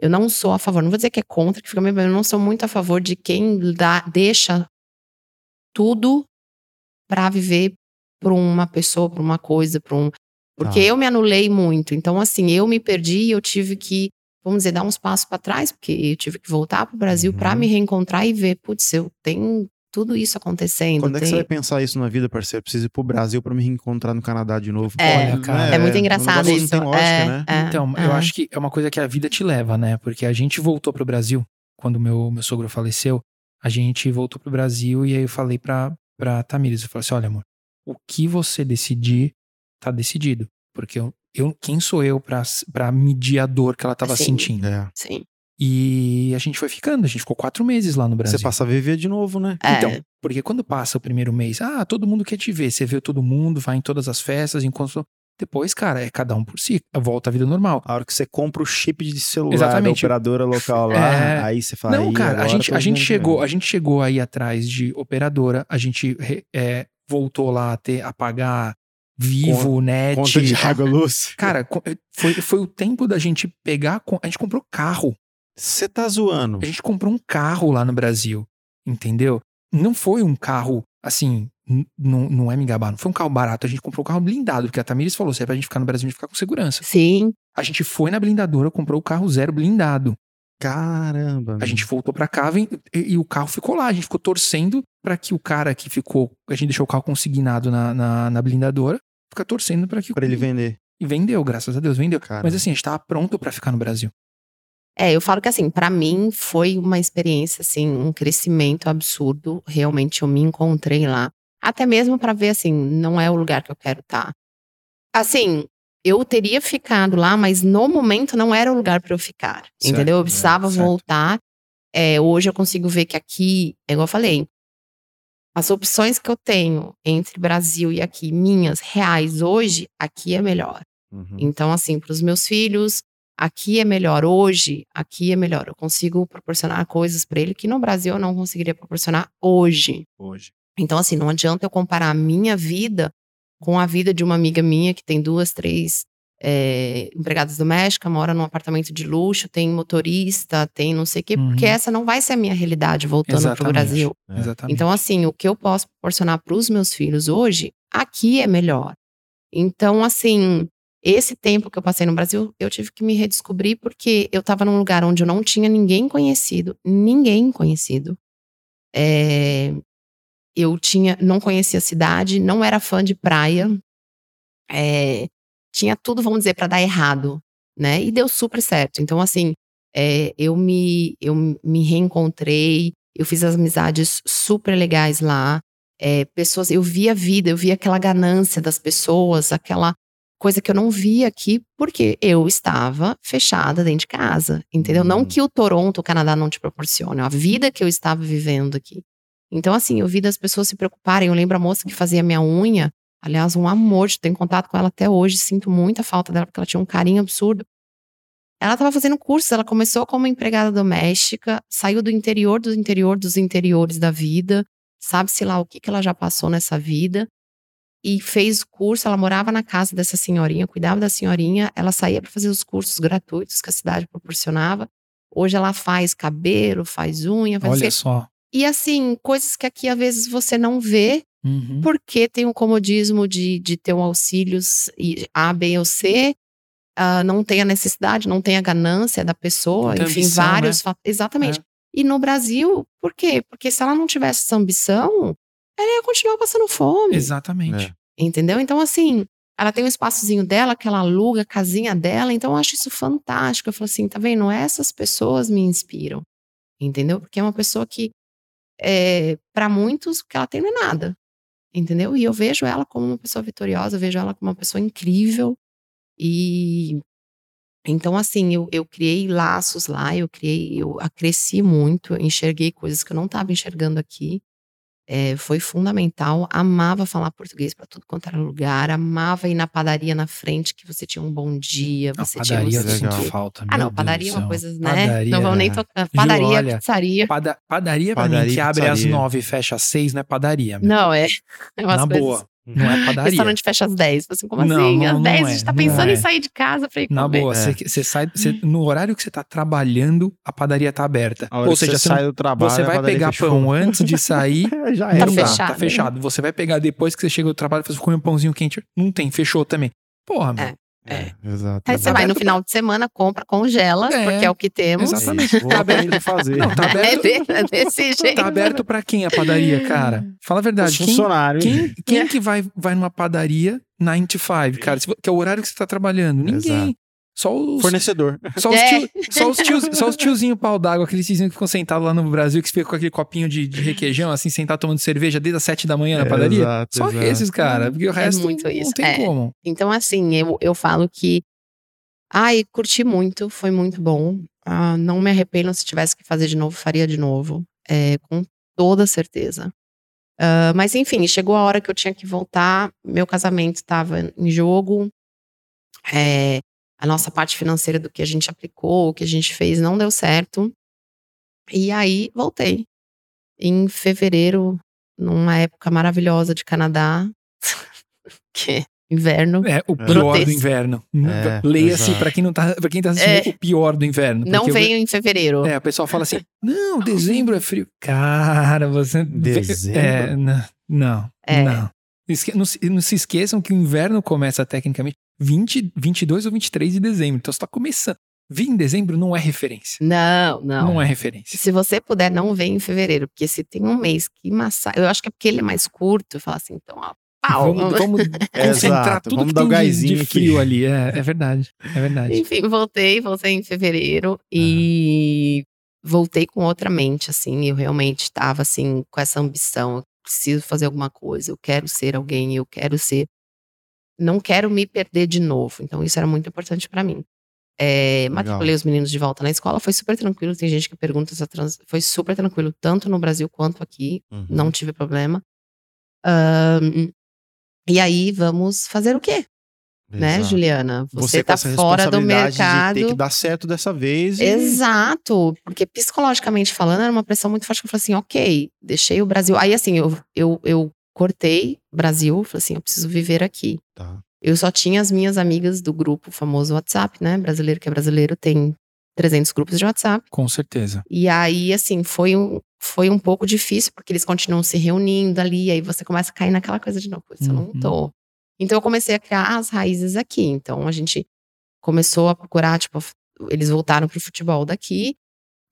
eu não sou a favor, não vou dizer que é contra, que fica meio, eu não sou muito a favor de quem dá, deixa tudo pra viver por uma pessoa, por uma coisa, por um. Porque Tá. eu me anulei muito. Então, assim, eu me perdi e eu tive que vamos dizer, dar uns passos para trás, porque eu tive que voltar pro Brasil Uhum. para me reencontrar e ver, putz, eu tenho tudo isso acontendo. Quando é que tem- você vai pensar isso na vida, parceiro? Preciso ir pro Brasil pra me reencontrar no Canadá de novo. É, Olha, cara, é muito um engraçado isso. Não tem lógica, é, né? é, Então, é. eu acho que é uma coisa que a vida te leva, né? Porque a gente voltou pro Brasil, quando meu, meu sogro faleceu, a gente voltou pro Brasil e aí eu falei pra, pra Tamires, eu falei assim, olha amor, o que você decidir, tá decidido. Porque eu, eu quem sou eu pra, pra medir a dor que ela tava Sim. sentindo? É. Sim. E a gente foi ficando, a gente ficou quatro meses lá no Brasil. Você passa a viver de novo, né? É. Então, porque quando passa o primeiro mês, ah, todo mundo quer te ver, você vê todo mundo, vai em todas as festas, enquanto. Depois, cara, é cada um por si, volta à vida normal. A hora que você compra o chip de celular Exatamente. da operadora local lá, É. aí você fala. Não, "Ih, cara, a gente, a gente chegou, vê." a gente chegou aí atrás de operadora, a gente é, voltou lá a ter a pagar vivo, net. Conta de água, [laughs] luz. Cara, co- foi, foi o tempo da gente pegar. A gente comprou carro. Você tá zoando. A gente comprou um carro lá no Brasil. Entendeu? Não foi um carro assim. Não, não é me gabar, não foi um carro barato. A gente comprou um carro blindado, porque a Tamires falou: se é pra gente ficar no Brasil, a gente ficar com segurança. Sim. A gente foi na blindadora, comprou o carro zero blindado. Caramba. A gente voltou pra cá vem- e, e o carro ficou lá. A gente ficou torcendo pra que o cara que ficou. A gente deixou o carro consignado na, na, na blindadora. Fica torcendo pra que o- Pra ele vender. E vendeu, graças a Deus, vendeu. Cara. Mas assim, a gente tava pronto pra ficar no Brasil. É, eu falo que assim, pra mim foi uma experiência assim, um crescimento absurdo. Realmente eu me encontrei lá, até mesmo pra ver assim, não é o lugar que eu quero estar. Assim, eu teria ficado lá, mas no momento não era o lugar pra eu ficar, Certo, entendeu? Eu é, precisava certo. voltar. É, hoje eu consigo ver que aqui, é igual eu falei, as opções que eu tenho entre Brasil e aqui, minhas, reais, hoje, aqui é melhor. Uhum. Então, assim, para os meus filhos, aqui é melhor hoje, aqui é melhor. Eu consigo proporcionar coisas para ele que no Brasil eu não conseguiria proporcionar hoje. Hoje. Então, assim, não adianta eu comparar a minha vida com a vida de uma amiga minha que tem duas, três é, empregadas domésticas, mora num apartamento de luxo, tem motorista, tem não sei o quê, Uhum. porque essa não vai ser a minha realidade voltando para o. Brasil. É. Exatamente. Então, assim, o que eu posso proporcionar para os meus filhos hoje, aqui é melhor. Então, assim, esse tempo que eu passei no Brasil, eu tive que me redescobrir porque eu estava num lugar onde eu não tinha ninguém conhecido, ninguém conhecido. É, eu tinha, não conhecia a cidade, não era fã de praia, é, tinha tudo, vamos dizer, para dar errado, né? E deu super certo. Então, assim, é, eu me, eu me reencontrei, eu fiz as amizades super legais lá. É, pessoas, eu vi a vida, eu vi aquela ganância das pessoas, aquela coisa que eu não via aqui, porque eu estava fechada dentro de casa, entendeu? Não Hum. que o Toronto, o Canadá, não te proporcione, a vida que eu estava vivendo aqui. Então, assim, eu vi das pessoas se preocuparem. Eu lembro a moça que fazia minha unha, aliás, um amor, tenho contato com ela até hoje, sinto muita falta dela, porque ela tinha um carinho absurdo. Ela estava fazendo cursos, ela começou como empregada doméstica, saiu do interior do interior dos interiores da vida, sabe-se lá o que, que ela já passou nessa vida, e fez curso. Ela morava na casa dessa senhorinha, cuidava da senhorinha, ela saía para fazer os cursos gratuitos que a cidade proporcionava. Hoje ela faz cabelo, faz unha, faz Olha assim, só. e assim, coisas que aqui às vezes você não vê, Uhum. porque tem o comodismo de, de ter um auxílios e A, B ou C, ah, não tem a necessidade, não tem a ganância da pessoa, tem enfim, ambição, vários né? fatores. Exatamente. É. E no Brasil, por quê? Porque se ela não tivesse essa ambição, ela ia continuar passando fome. Exatamente. É. Entendeu? Então, assim, ela tem um espaçozinho dela, que ela aluga a casinha dela, então eu acho isso fantástico. Eu falo assim, tá vendo? Essas pessoas me inspiram. Entendeu? Porque é uma pessoa que, é, para muitos, o que ela tem não é nada. Entendeu? E eu vejo ela como uma pessoa vitoriosa, eu vejo ela como uma pessoa incrível. E então, assim, eu, eu criei laços lá, eu criei, eu cresci muito, eu enxerguei coisas que eu não estava enxergando aqui. É, foi fundamental. Amava falar português para tudo quanto era lugar. Amava ir na padaria na frente, que você tinha um bom dia. Você padaria tinha um... Legal. sinto falta. Ah, não, padaria é uma coisa, né? Padaria, não vamos nem é. tocar. Padaria, olha, pizzaria. Pada- padaria pra mim, Padaria que e abre às pizzaria. nove e fecha às seis, não é padaria. meu. Não, é. [laughs] é Na coisas- boa. Não é padaria. Restaurante fecha às 10. Assim, como Não, assim? não, às não 10 é, a gente tá pensando é. em sair de casa pra ir Na comer. boa, É. você, você sai, você- no horário que você tá trabalhando, a padaria tá aberta. A hora Ou seja, você sai do trabalho, você vai pegar fechou. pão antes de sair, [laughs] Já Tá é. dá. fechado. tá fechado. Você vai pegar depois que você chega do trabalho, você come um pãozinho quente. Não tem, fechou também. Porra, meu. É. É, exato. Aí você exato. vai no aberto final de semana, compra, congela, É, porque é o que temos. exatamente. Isso, vou aprender a fazer. Não, tá [laughs] É, aberto. de- é desse jeito. Tá aberto pra quem a padaria, cara? Fala a Os verdade. Quem, funcionários. quem, quem É. [laughs] que vai, vai numa padaria 9 to 5, cara? Que é o horário que você tá trabalhando? Ninguém. Exato. Só os, Fornecedor. só os, É. tio, só os, tios, só os [laughs] tiozinho pau d'água, aqueles tiozinhos que ficam sentados lá no Brasil, que ficam com aquele copinho de, de requeijão, assim, sentado tomando cerveja desde as 7 da manhã na É, padaria. exato, só exato. esses, cara. Porque o resto muito não isso, tem é. como. Então, assim, eu, eu falo que. Ai, curti muito, foi muito bom. Ah, não me arrependo se tivesse que fazer de novo, faria de novo. É, com toda certeza. Ah, mas, enfim, chegou a hora que eu tinha que voltar. Meu casamento estava em jogo. É, a nossa parte financeira do que a gente aplicou, o que a gente fez, não deu certo. E aí, voltei. Em fevereiro, numa época maravilhosa de Canadá. [laughs] que inverno. É o É. pior do inverno. É, Leia-se exato. pra quem não tá, pra quem tá assistindo, É. o pior do inverno. Não porque eu- veio em fevereiro. É, o pessoal fala assim: não, dezembro é frio. Cara, você. Dezembro? É, não. Não. É. não. Esque- Não, se- não se esqueçam que o inverno começa tecnicamente 20, 22 ou 23 de dezembro. Então você tá começando. Vi em dezembro não é referência. Não, não. Não é referência. Se você puder, não vem em fevereiro, porque se tem um mês que massa, eu acho que é porque ele é mais curto, eu falo assim, então, ó, pau. Vamos, vamos [laughs] concentrar Exato, tudo vamos que dar tem o de- gásinho de aqui. frio ali. É, é verdade. É verdade. Enfim, voltei, voltei em fevereiro e voltei com outra mente, assim. Eu realmente estava, assim, com essa ambição. Eu preciso fazer alguma coisa, eu quero ser alguém, eu quero ser. Não quero me perder de novo. Então, isso era muito importante para mim. É, matriculei os meninos de volta na escola, foi super tranquilo. Tem gente que pergunta essa trans... Foi super tranquilo, tanto no Brasil quanto aqui. Uhum. Não tive problema. Ahn, e aí, vamos fazer o quê? Né, Exato. Juliana? Você, Você, tá fora do mercado. de ter que dar certo dessa vez. e- Exato, porque psicologicamente falando, era uma pressão muito forte. Eu falei assim, ok, deixei o Brasil. Aí, assim, eu, eu, eu cortei Brasil, falei assim, eu preciso viver aqui. Tá. Eu só tinha as minhas amigas do grupo famoso WhatsApp, né? Brasileiro que é brasileiro tem 300 grupos de WhatsApp. Com certeza. E aí, assim, foi um, foi um pouco difícil, porque eles continuam se reunindo ali, aí você começa a cair naquela coisa de, não, eu não Uhum. tô. Então, eu comecei a criar as raízes aqui. Então, a gente começou a procurar, tipo, eles voltaram pro futebol daqui.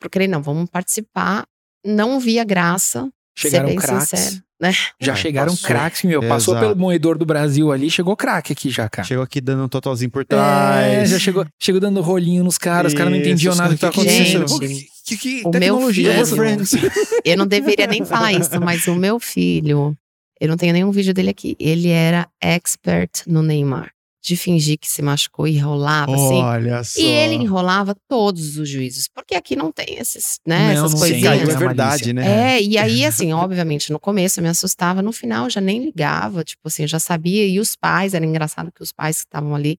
Procurei, não, vamos participar. Não via graça, Chegaram ser bem craques. sincero, né? Já É, chegaram passou. craques, meu. Passou Exato. pelo moedor do Brasil ali, chegou craque aqui já, cara. Chegou aqui dando um totalzinho por É, trás. já chegou, chegou dando rolinho nos caras, os caras não entendiam nada do que tá acontecendo. gente, que, que, que o meu tecnologia é filho-? [laughs] Eu não deveria nem falar isso, mas o meu filho, eu não tenho nenhum vídeo dele aqui. Ele era expert no Neymar. De fingir que se machucou e enrolava, assim. Olha só. E ele enrolava todos os juízes, porque aqui não tem esses, né, Não, essas não coisinhas. É a verdade, né? É, e aí, assim, obviamente, no começo eu me assustava, no final eu já nem ligava, tipo assim, eu já sabia. E os pais, era engraçado que os pais que estavam ali,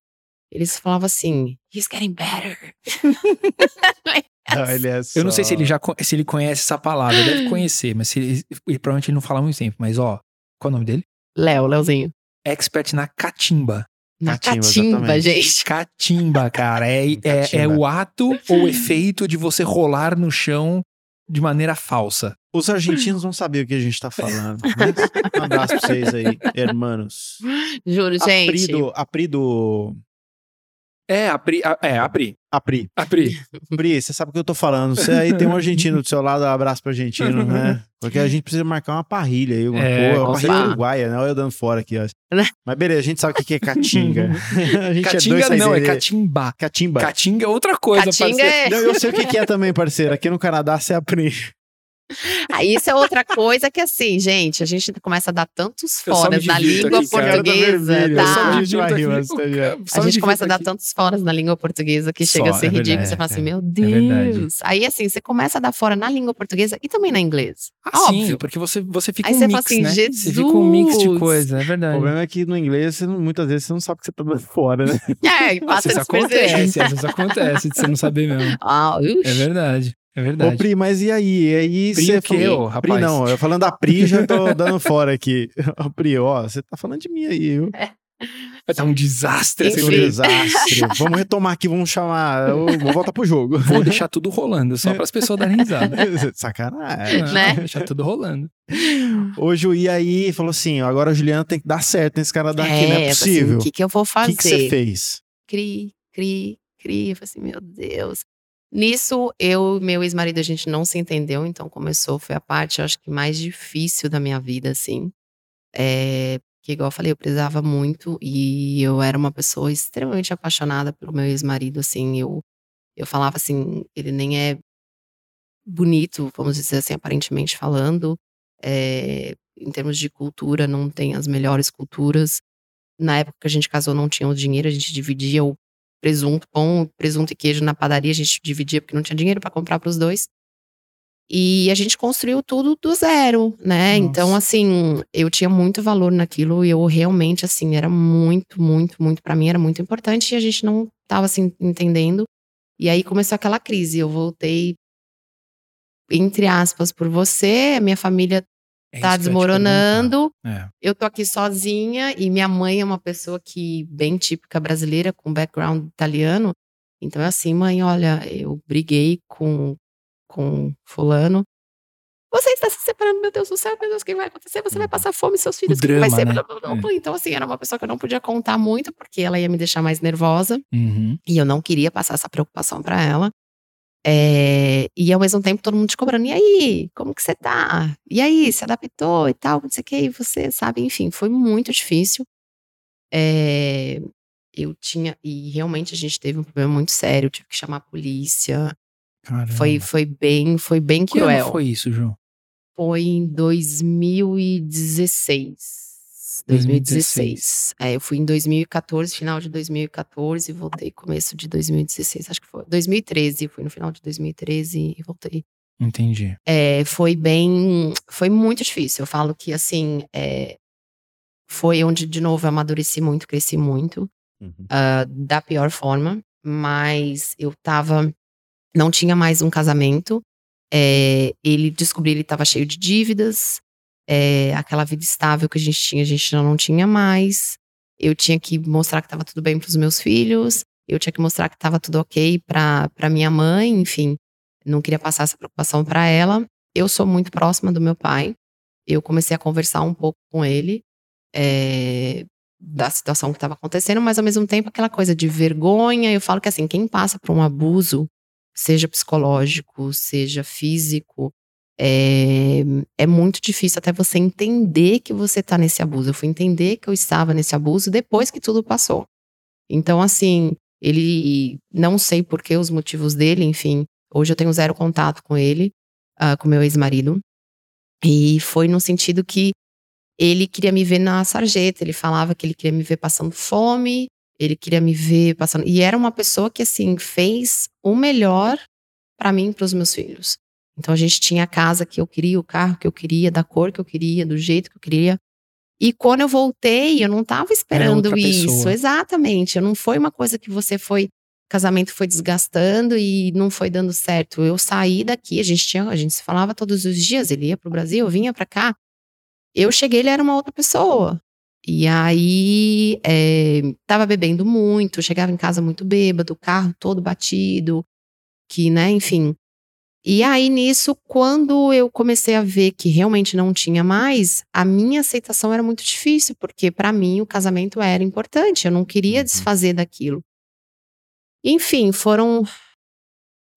eles falavam assim, he's getting better. Olha [laughs] Eu não sei só. se ele já se ele conhece essa palavra, deve [gasps] conhecer, mas se ele, ele provavelmente ele não fala muito tempo. Mas ó, qual é o nome dele? Léo, Léozinho. Expert na catimba. Na Catimba, catimba, gente. Catimba, cara. É, [laughs] é, é Catimba. o ato ou o efeito de você rolar no chão de maneira falsa. Os argentinos não sabiam o que a gente tá falando. Mas um abraço pra vocês aí, [laughs] hermanos. Juro, gente. Aprido, aprido, É, a Pri. a- É, a Pri. apri. A Pri. [laughs] Pri, você sabe o que eu tô falando. Você aí tem um argentino do seu lado, um abraço pro argentino, né? Porque a gente precisa marcar uma parrilha aí, uma, É, porra, uma parrilha uruguaia, né? Olha eu dando fora aqui, ó. Né? Mas beleza, a gente sabe o que é caatinga. [laughs] a gente Catinga é dois não, é catimba. Catimba. Catinga é outra coisa, Catinga parceiro. é. Não, eu sei o que que é também, parceiro. Aqui no Canadá você aprende. Aí isso é outra coisa que, assim, gente, a gente começa a dar tantos foras na língua aqui, portuguesa. tá? tá A gente começa a dar aqui. tantos foras na língua portuguesa que chega Só, a ser é ridículo. verdade, Você fala assim, é. meu verdade. Deus. Aí, assim, você começa a dar fora na língua portuguesa e também na inglês. Ah, Óbvio. sim, porque você, você fica Aí um você mix, fala assim, né? Você fica um mix de Jesus. coisa, é O verdade. problema é que no inglês, não- muitas vezes você não sabe o que você tá dando fora, né? É, Às passa vezes acontece, às vezes acontece de você não saber mesmo. [laughs] Ah. É verdade, é Ô, verdade. Pri, mas e aí? E aí Pri você o quê, falou- ô, Pri rapaz? não, eu falando da Pri, já tô [laughs] dando fora aqui. [laughs] Ô, Pri, ó, você tá falando de mim aí, viu? Vai dar um desastre. Enfim. esse Um desastre. Vamos retomar aqui, vamos chamar. eu Vou voltar pro jogo. Vou deixar tudo rolando, só para as pessoas darem risada. [laughs] Sacanagem. Né? Vou deixar tudo rolando. Hoje o aí falou assim: ó, agora a Juliana tem que dar certo nesse cara daqui, não é assim, possível. o que, que eu vou O fazer? que, que você fez? cri, cri, cri. Eu falei assim, meu Deus. Nisso, eu e meu ex-marido, a gente não se entendeu, então começou, foi a parte, acho que mais difícil da minha vida, assim. É, que igual eu falei, eu precisava muito e eu era uma pessoa extremamente apaixonada pelo meu ex-marido, assim, eu, eu falava assim, ele nem é bonito, vamos dizer assim, aparentemente falando, é, em termos de cultura, não tem as melhores culturas, na época que a gente casou não tinha o dinheiro, a gente dividia o presunto, pão, presunto e queijo na padaria, a gente dividia porque não tinha dinheiro para comprar para os dois. E a gente construiu tudo do zero, né? Nossa. Então, assim, eu tinha muito valor naquilo e eu realmente, assim, era muito, muito, muito, para mim era muito importante e a gente não tava, assim, entendendo. E aí começou aquela crise. Eu voltei, entre aspas, por você, a minha família É tá desmoronando. perguntar. Eu tô aqui sozinha e minha mãe é uma pessoa que bem típica brasileira com background italiano. Então é assim, mãe, olha, eu briguei com com fulano. Você está se separando, meu Deus do céu, meu Deus, o que vai acontecer? Você vai passar fome, seus filhos, o que drama, vai ser? né? Blá. Então, assim, era uma pessoa que eu não podia contar muito, porque ela ia me deixar mais nervosa. Uhum. E eu não queria passar essa preocupação para ela. É, e ao mesmo tempo todo mundo te cobrando, e aí, como que você tá? E aí, se adaptou e tal, não sei o que, e você sabe, enfim, foi muito difícil. É, eu tinha, e realmente a gente teve um problema muito sério, tive que chamar a polícia. Caramba. Foi, foi bem, foi bem Que ano cruel. foi isso, Ju? Foi em 2016. 2016. É, eu fui em 2014, final de 2014, e voltei começo de 2016, acho que foi. 2013, fui no final de 2013 e voltei. Entendi. É, foi bem. Foi muito difícil. Eu falo que, assim, é, foi onde, de novo, eu amadureci muito, cresci muito, Uhum. ah, da pior forma, mas eu tava. Não tinha mais um casamento. É, ele descobri ele estava cheio de dívidas. É, aquela vida estável que a gente tinha, a gente já não tinha mais. Eu tinha que mostrar que estava tudo bem para os meus filhos. Eu tinha que mostrar que estava tudo ok para minha mãe, enfim. Não queria passar essa preocupação para ela. Eu sou muito próxima do meu pai. Eu comecei a conversar um pouco com ele é, da situação que estava acontecendo, mas ao mesmo tempo aquela coisa de vergonha. Eu falo que assim, quem passa por um abuso, seja psicológico, seja físico, é, é muito difícil até você entender que você está nesse abuso. Eu fui entender que eu estava nesse abuso depois que tudo passou. Então, assim, ele não sei por que os motivos dele, enfim. Hoje eu tenho zero contato com ele, ah, com meu ex-marido. E foi no sentido que ele queria me ver na sarjeta. Ele falava que ele queria me ver passando fome, ele queria me ver passando. E era uma pessoa que, assim, fez o melhor para mim e para os meus filhos. Então a gente tinha a casa que eu queria, o carro que eu queria, da cor que eu queria, do jeito que eu queria. E quando eu voltei, eu não estava esperando isso. pessoa. Exatamente. Não foi uma coisa que você foi. O casamento foi desgastando e não foi dando certo. Eu saí daqui, a gente tinha, a gente se falava todos os dias. Ele ia pro Brasil, eu vinha para cá. Eu cheguei, ele era uma outra pessoa. E aí é, tava bebendo muito, chegava em casa muito bêbado, o carro todo batido, que, né, enfim. E aí, nisso, quando eu comecei a ver que realmente não tinha mais, a minha aceitação era muito difícil, porque para mim o casamento era importante, eu não queria Uhum. desfazer daquilo. Enfim, foram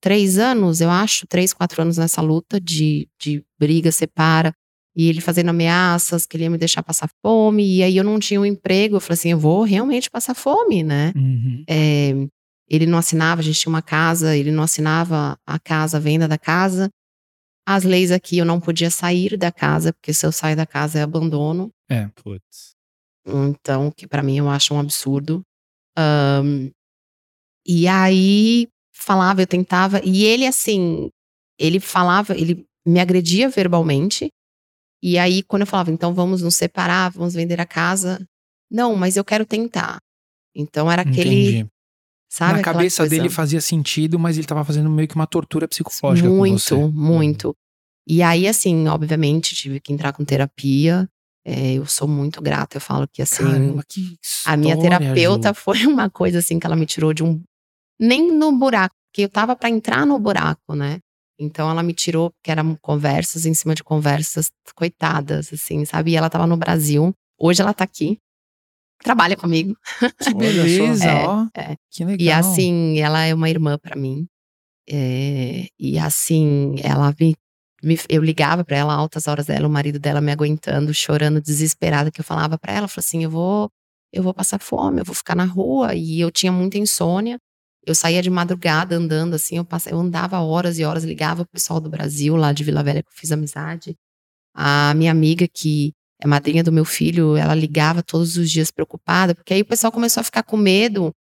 três anos, eu acho, três, quatro anos nessa luta de, de briga, separa, e ele fazendo ameaças, que ele ia me deixar passar fome, e aí eu não tinha um emprego, eu falei assim, eu vou realmente passar fome, né? Uhum. É, ele não assinava, a gente tinha uma casa, ele não assinava a casa, a venda da casa. As leis aqui, eu não podia sair da casa, porque se eu sair da casa é abandono. Putz. Então, que pra mim eu acho um absurdo. Ahn, e aí, falava, eu tentava, e ele assim, ele falava, ele me agredia verbalmente. E aí, quando eu falava, então vamos nos separar, vamos vender a casa. Não, mas eu quero tentar. Então era aquele, Entendi. Sabe? Na cabeça coisa- dele fazia sentido, mas ele tava fazendo meio que uma tortura psicológica com você. Muito, muito. E aí, assim, obviamente, tive que entrar com terapia. É, eu sou muito grata. Eu falo que, assim, Caramba, que a minha história, terapeuta Ju. foi [laughs] uma coisa, assim, que ela me tirou de um. Nem no buraco, porque eu tava pra entrar no buraco, né? Então ela me tirou, porque eram conversas em cima de conversas, coitadas, assim, sabe? E ela tava no Brasil. Hoje ela tá aqui. Trabalha comigo. Que beleza, É, ó. é. Que legal. E assim, ela é uma irmã pra mim. É, e assim, ela me, me- eu ligava pra ela altas horas dela, o marido dela me aguentando, chorando, desesperada, que eu falava pra ela, eu falava assim, eu vou, eu vou passar fome, eu vou ficar na rua. E eu tinha muita insônia. Eu saía de madrugada andando assim, eu, passava, eu andava horas e horas, ligava o pessoal do Brasil, lá de Vila Velha, que eu fiz amizade. A minha amiga, que é madrinha do meu filho, ela ligava todos os dias preocupada, porque aí o pessoal começou a ficar com medo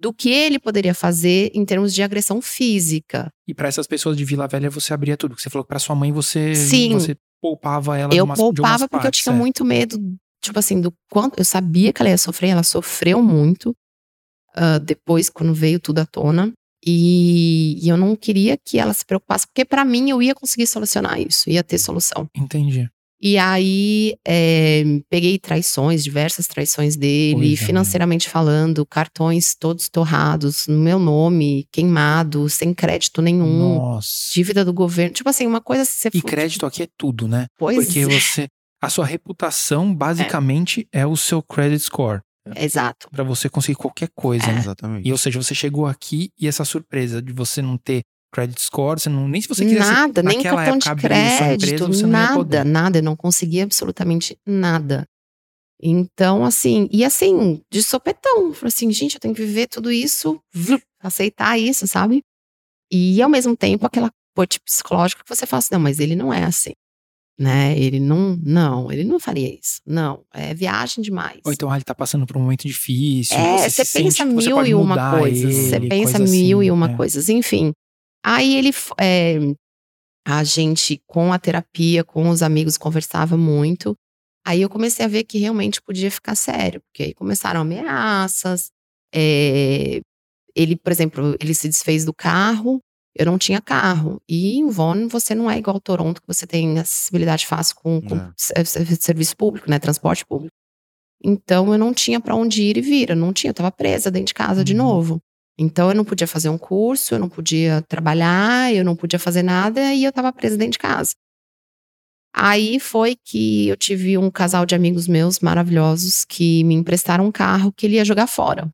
do que ele poderia fazer em termos de agressão física. E pra essas pessoas de Vila Velha você abria tudo. Porque você falou que pra sua mãe você, Sim. você poupava ela de eu umas, de umas poupava porque eu partes, tinha é. muito medo, tipo assim, do quanto. Eu sabia que ela ia sofrer, ela sofreu muito ah, depois, quando veio tudo à tona. E, e eu não queria que ela se preocupasse, porque pra mim eu ia conseguir solucionar isso, ia ter solução. Entendi. E aí é, peguei traições, diversas traições dele, Pois é. financeiramente falando, cartões todos torrados, no meu nome, queimado, sem crédito nenhum, Nossa. dívida do governo. Tipo assim, uma coisa se você E for- crédito aqui é tudo, né? Pois Porque é. você. A sua reputação, basicamente, é, o seu credit score. Exato. Pra você conseguir qualquer coisa, É. né? Exatamente. E ou seja, você chegou aqui e essa surpresa de você não ter credit score, você não, nem se você quisesse nada, nem cartão de crédito, empresa, nada, nada. Eu não conseguia absolutamente nada. Então, assim, e assim, de sopetão. Falei assim, gente, eu tenho que viver tudo isso, aceitar isso, sabe? E ao mesmo tempo, aquela coisa psicológica que você fala assim, não, mas ele não é assim. Né? Ele não, não, ele não faria isso. Não, é viagem demais. Ou então, ah, ele tá passando por um momento difícil. É, você você se pensa você mil e uma coisas. Você pensa mil assim, e uma coisas. Enfim. Aí ele, é, a gente, com a terapia, com os amigos, conversava muito. Aí eu comecei a ver que realmente podia ficar sério, porque aí começaram ameaças. é, ele, por exemplo, ele se desfez do carro, eu não tinha carro. E em Von você não é igual Toronto, que você tem acessibilidade fácil com, com É. ser- ser- serviço público, né? Transporte público. Então eu não tinha pra onde ir e vir, eu não tinha, eu tava presa dentro de casa de Uhum. novo. Então eu não podia fazer um curso, eu não podia trabalhar, eu não podia fazer nada e eu tava presa dentro de casa. Aí foi que eu tive um casal de amigos meus maravilhosos que me emprestaram um carro que ele ia jogar fora.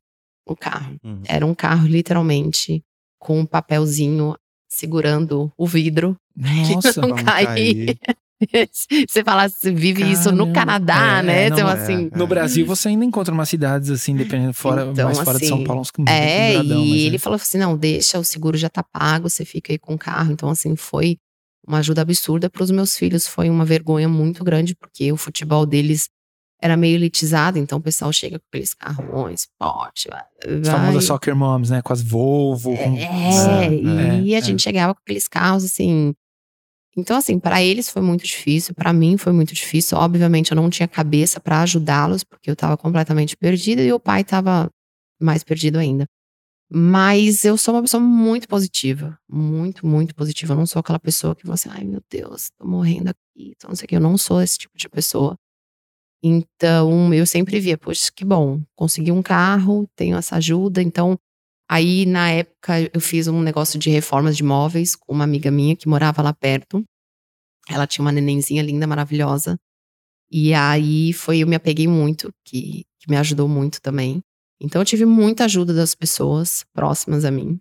O carro. Uhum. Era um carro literalmente com um papelzinho segurando o vidro. [laughs] Nossa, não Pra não cair. cair. [laughs] Você fala, você vive isso no Caramba. Canadá, É, né? não, Então, é. assim. No Brasil, você ainda encontra umas cidades assim, dependendo fora, Então, mais fora de São assim, Paulo, uns É, quebradão, e ele é. falou assim: não, deixa, o seguro já tá pago, você fica aí com o carro. Então, assim, foi uma ajuda absurda para os meus filhos. Foi uma vergonha muito grande, porque o futebol deles era meio elitizado, então o pessoal chega com aqueles carrões, Porsche, vai. As famosas soccer moms, né? Com as Volvo. com- É, É, e é, a gente chegava com aqueles carros assim. Então, assim, para eles foi muito difícil, para mim foi muito difícil. Obviamente, eu não tinha cabeça para ajudá-los, porque eu tava completamente perdida e o pai tava mais perdido ainda. Mas eu sou uma pessoa muito positiva, muito, muito positiva. Eu não sou aquela pessoa que você, ai meu Deus, tô morrendo aqui, tô não sei o que. Eu não sou esse tipo de pessoa. Então, eu sempre via, poxa, que bom, consegui um carro, tenho essa ajuda. Então, aí na época eu fiz um negócio de reformas de móveis com uma amiga minha que morava lá perto. Ela tinha uma nenenzinha linda, maravilhosa. E aí foi, eu me apeguei muito, que, que me ajudou muito também. Então eu tive muita ajuda das pessoas próximas a mim.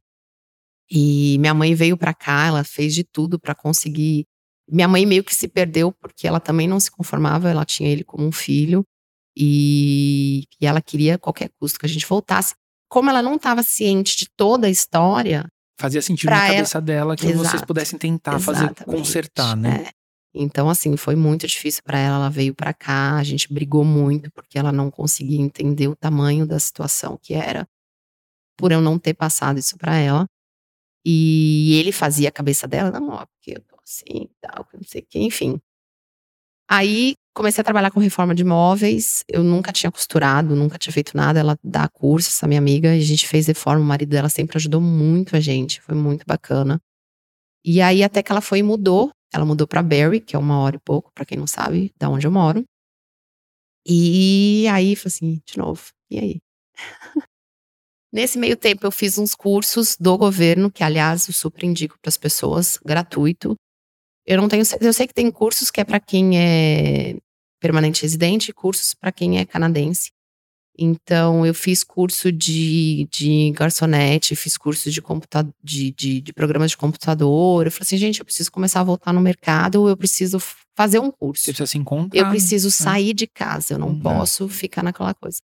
E minha mãe veio pra cá, ela fez de tudo pra conseguir. Minha mãe meio que se perdeu porque ela também não se conformava, ela tinha ele como um filho e, e ela queria a qualquer custo que a gente voltasse. Como ela não estava ciente de toda a história, Fazia sentido na ela- cabeça dela que vocês Exato. pudessem tentar fazer, Exatamente. consertar, né? É. Então, assim, foi muito difícil pra ela. Ela veio pra cá, a gente brigou muito porque ela não conseguia entender o tamanho da situação que era, por eu não ter passado isso pra ela. E ele fazia a cabeça dela, não, ó, porque eu tô assim e tal, que não sei o que, enfim. Aí comecei a trabalhar com reforma de móveis. Eu nunca tinha costurado, nunca tinha feito nada. Ela dá curso, essa minha amiga, e a gente fez reforma. O marido dela sempre ajudou muito a gente, foi muito bacana. E aí até que ela foi e mudou. Ela mudou pra Barry, que é uma hora e pouco, pra quem não sabe, da onde eu moro. E aí, falei assim, de novo, e aí? [laughs] Nesse meio tempo, eu fiz uns cursos do governo, que aliás eu super indico para as pessoas, gratuito. Eu não tenho, eu sei que tem cursos que é para quem é permanente residente, e cursos para quem é canadense. Então, eu fiz curso de, de garçonete, fiz curso de, computa de, de, de programas de computador. Eu falei assim, gente, eu preciso começar a voltar no mercado, eu preciso fazer um curso. Você precisa se encontrar. Eu preciso sair de casa, eu não Uhum. posso ficar naquela coisa.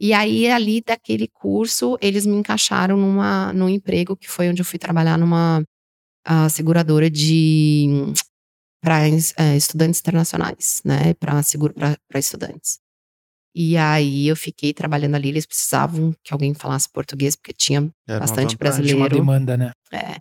E aí, ali daquele curso, eles me encaixaram numa, num emprego que foi onde eu fui trabalhar numa ah, seguradora de para estudantes internacionais, né? Para seguro para estudantes. E aí eu fiquei trabalhando ali, eles precisavam que alguém falasse português, porque tinha Era uma bastante vantagem. brasileiro. Tinha uma demanda, né? É.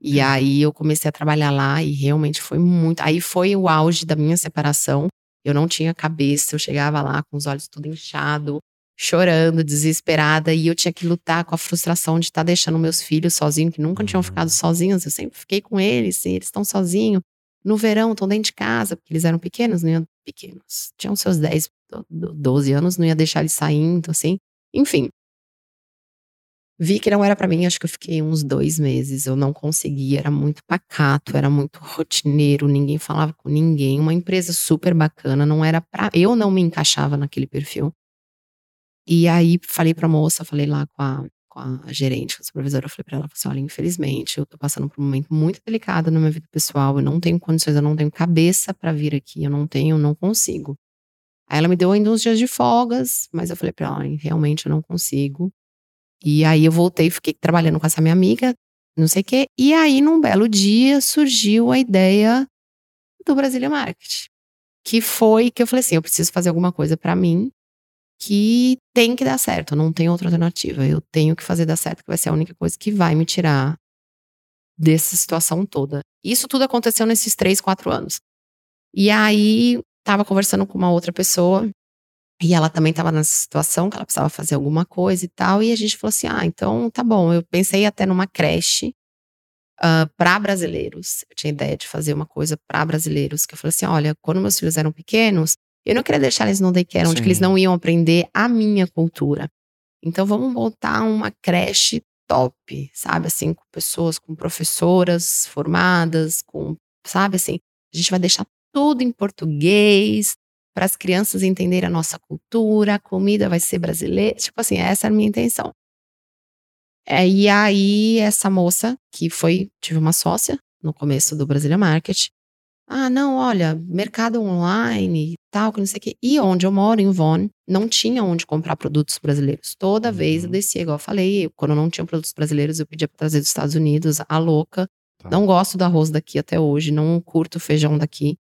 E aí eu comecei a trabalhar lá e realmente foi muito. Aí foi o auge da minha separação. Eu não tinha cabeça, eu chegava lá com os olhos tudo inchado, chorando, desesperada, e eu tinha que lutar com a frustração de estar deixando meus filhos sozinhos, que nunca tinham Uhum. ficado sozinhos. Eu sempre fiquei com eles, e eles estão sozinhos. No verão, estão dentro de casa, porque eles eram pequenos, não iam, pequenos, tinham seus 10, 12 anos, não ia deixar eles saindo, assim. Enfim. Vi que não era para mim, acho que eu fiquei uns dois meses, eu não conseguia, era muito pacato, era muito rotineiro, ninguém falava com ninguém, uma empresa super bacana, não era pra. Eu não me encaixava naquele perfil. E aí falei pra moça, falei lá com a, com a gerente, com a supervisora, eu falei pra ela, assim, olha, infelizmente, eu tô passando por um momento muito delicado na minha vida pessoal, eu não tenho condições, eu não tenho cabeça para vir aqui, eu não tenho, eu não consigo. Aí ela me deu ainda uns dias de folgas, mas eu falei pra ela, realmente eu não consigo. E aí eu voltei, fiquei trabalhando com essa minha amiga, não sei o quê. E aí, num belo dia, surgiu a ideia do Brasília Market. Que foi que eu falei assim: eu preciso fazer alguma coisa para mim que tem que dar certo, não tem outra alternativa. Eu tenho que fazer dar certo, que vai ser a única coisa que vai me tirar dessa situação toda. Isso tudo aconteceu nesses três, quatro anos. E aí, tava conversando com uma outra pessoa e ela também estava nessa situação que ela precisava fazer alguma coisa e tal. E a gente falou assim: ah, então tá bom. Eu pensei até numa creche uh, para brasileiros. Eu tinha ideia de fazer uma coisa para brasileiros. Que eu falei assim: olha, quando meus filhos eram pequenos, eu não queria deixar eles no daycare, onde eles não iam aprender a minha cultura. Então vamos montar uma creche top, sabe? Assim, com pessoas, com professoras formadas, com, sabe assim, a gente vai deixar tudo em português, para as crianças entenderem a nossa cultura, a comida vai ser brasileira. Tipo assim, essa era a minha intenção. É, e aí, essa moça, que foi, tive uma sócia no começo do Brasília Market. Ah, não, olha, mercado online tal, que não sei o quê. E onde eu moro, em Von, não tinha onde comprar produtos brasileiros. Toda uhum. vez eu descia, igual eu falei, quando não tinha produtos brasileiros, eu pedia para trazer dos Estados Unidos, a louca. Tá. Não gosto do arroz daqui até hoje, não curto feijão daqui.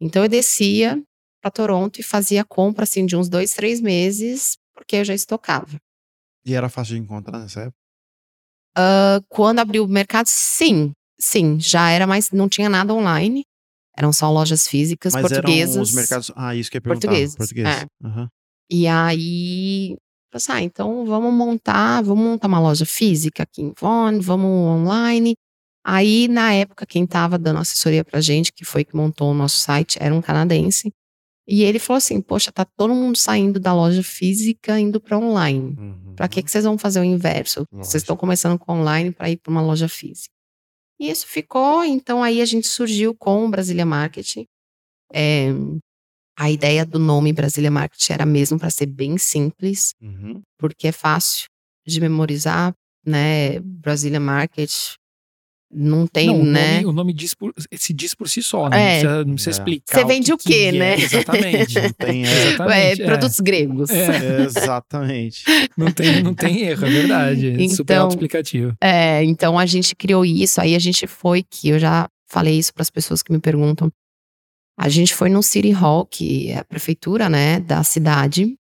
Então eu descia, para Toronto e fazia compra assim de uns dois, três meses, porque eu já estocava. E era fácil de encontrar nessa época? Uh, quando abriu o mercado, sim, sim, já era mais, não tinha nada online. Eram só lojas físicas Mas portuguesas. Eram os mercados. Ah, isso que é perguntar. Portugueses. Português. É. Uhum. E aí, assim, ah, então vamos montar, vamos montar uma loja física aqui em Vaughan, vamos online. Aí, na época, quem estava dando assessoria pra gente, que foi que montou o nosso site, era um canadense. E ele falou assim: Poxa, tá todo mundo saindo da loja física indo para online. Uhum. Para que, que vocês vão fazer o inverso? Lógico. Vocês estão começando com online para ir para uma loja física. E isso ficou. Então aí a gente surgiu com o Brasília Marketing. É, a ideia do nome Brasília Marketing era mesmo para ser bem simples, uhum. porque é fácil de memorizar, né? Brasília Market não tem, não, né? Nome, o nome diz por, se diz por si só, né? É. Não precisa, não precisa é. explicar. Você vende o, que o quê, que né? É. Exatamente. Não tem, [laughs] é, exatamente, é, produtos gregos. É. [laughs] Exatamente. Não tem, não tem erro, é verdade. Então, super auto-explicativo. É, então a gente criou isso, aí a gente foi que eu já falei isso para as pessoas que me perguntam. A gente foi no City Hall, que é a prefeitura, né, da cidade,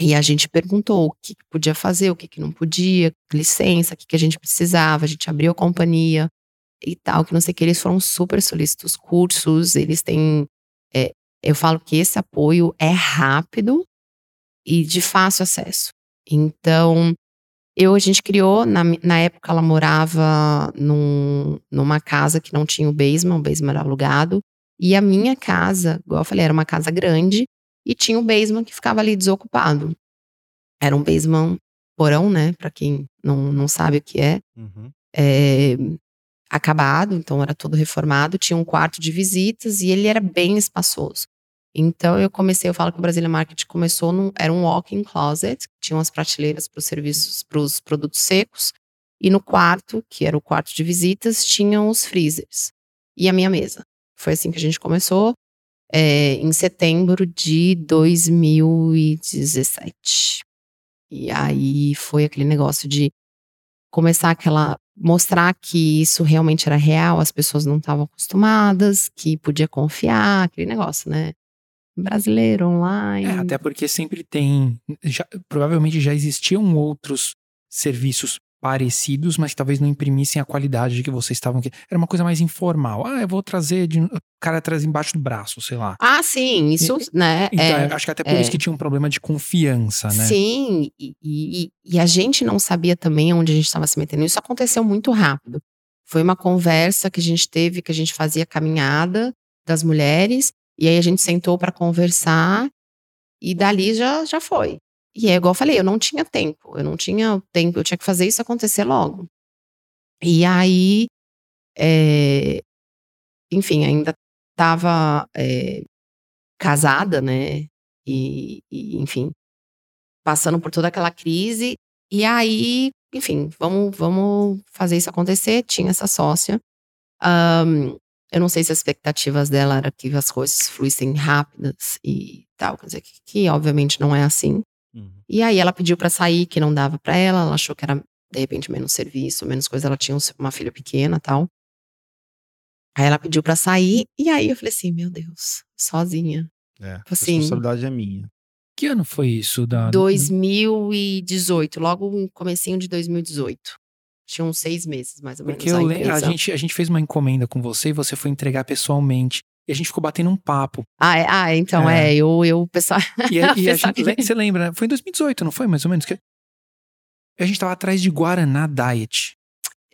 e a gente perguntou o que, podia fazer, o que, não podia, licença, o que, que a gente precisava. A gente abriu a companhia e tal, que não sei o que. Eles foram super solícitos, cursos, eles têm. É, eu falo que esse apoio é rápido e de fácil acesso. Então, eu, a gente criou, na, na época ela morava num, numa casa que não tinha o basement, o basement era alugado. E a minha casa, igual eu falei, era uma casa grande, e tinha o basement que ficava ali desocupado. Era um basement porão, né? Para quem não, não sabe o que é. Uhum. é. Acabado, então era todo reformado. Tinha um quarto de visitas e ele era bem espaçoso. Então eu comecei, eu falo que o Brasília Market começou num, era um walk-in closet, tinha umas prateleiras para os serviços, para os produtos secos, e no quarto, que era o quarto de visitas, tinham os freezers e a minha mesa. Foi assim que a gente começou é, em setembro de 2017. E aí foi aquele negócio de começar aquela. mostrar que isso realmente era real, as pessoas não estavam acostumadas, que podia confiar, aquele negócio, né? Brasileiro online. É, até porque sempre tem. Já, provavelmente já existiam outros serviços parecidos, mas que talvez não imprimissem a qualidade de que vocês estavam aqui. Era uma coisa mais informal. Ah, eu vou trazer de o cara traz embaixo do braço, sei lá. Ah, sim, isso, e, né? Então, é, acho que até por é. isso que tinha um problema de confiança, né? Sim, e, e, e a gente não sabia também onde a gente estava se metendo. Isso aconteceu muito rápido. Foi uma conversa que a gente teve, que a gente fazia caminhada das mulheres, e aí a gente sentou para conversar, e dali já, já foi. E é igual eu falei, eu não tinha tempo, eu não tinha tempo, eu tinha que fazer isso acontecer logo. E aí, é, enfim, ainda estava é, casada, né? E, e, enfim, passando por toda aquela crise. E aí, enfim, vamos, vamos fazer isso acontecer. Tinha essa sócia. Um, eu não sei se as expectativas dela era que as coisas fluíssem rápidas e tal, quer dizer, que, que obviamente não é assim. Uhum. E aí ela pediu para sair, que não dava para ela, ela achou que era de repente menos serviço, menos coisa, ela tinha uma filha pequena, tal. Aí ela pediu para sair e aí eu falei assim, meu Deus, sozinha. É, tipo assim, a responsabilidade é minha. Que ano foi isso? Da... 2018, logo no comecinho de 2018. Tinha uns seis meses, mais ou menos. Porque a, a, gente, a gente fez uma encomenda com você e você foi entregar pessoalmente. E a gente ficou batendo um papo. Ah, é, ah então, é, é eu, eu, pessoal. E, [laughs] e a gente, você lembra? Foi em 2018, não foi? Mais ou menos? Que a gente tava atrás de Guaraná Diet.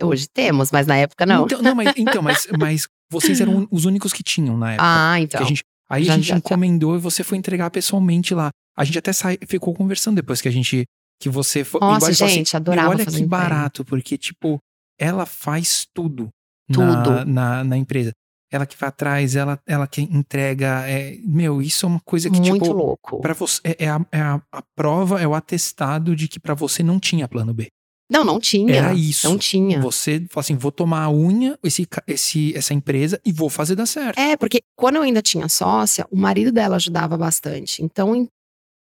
Hoje temos, mas na época não. Então, não, mas, [laughs] então, mas, mas vocês eram [laughs] os únicos que tinham na época. Ah, então. A gente, aí já, a gente já, encomendou já. e você foi entregar pessoalmente lá. A gente até sai, ficou conversando depois que a gente que você foi. Nossa, assim, gente, assim, adorava. Olha que barato, porque, tipo, ela faz tudo, tudo. Na, na, na, empresa. Ela que vai atrás, ela, ela que entrega. É, meu, isso é uma coisa que, Muito tipo. louco. Pra você, é, é, a, é a, a, prova, é o atestado de que para você não tinha plano B. Não, não tinha. Era isso. Não tinha. Você falou assim: vou tomar a unha, esse, esse, essa empresa, e vou fazer dar certo. É, porque quando eu ainda tinha sócia, o marido dela ajudava bastante. Então,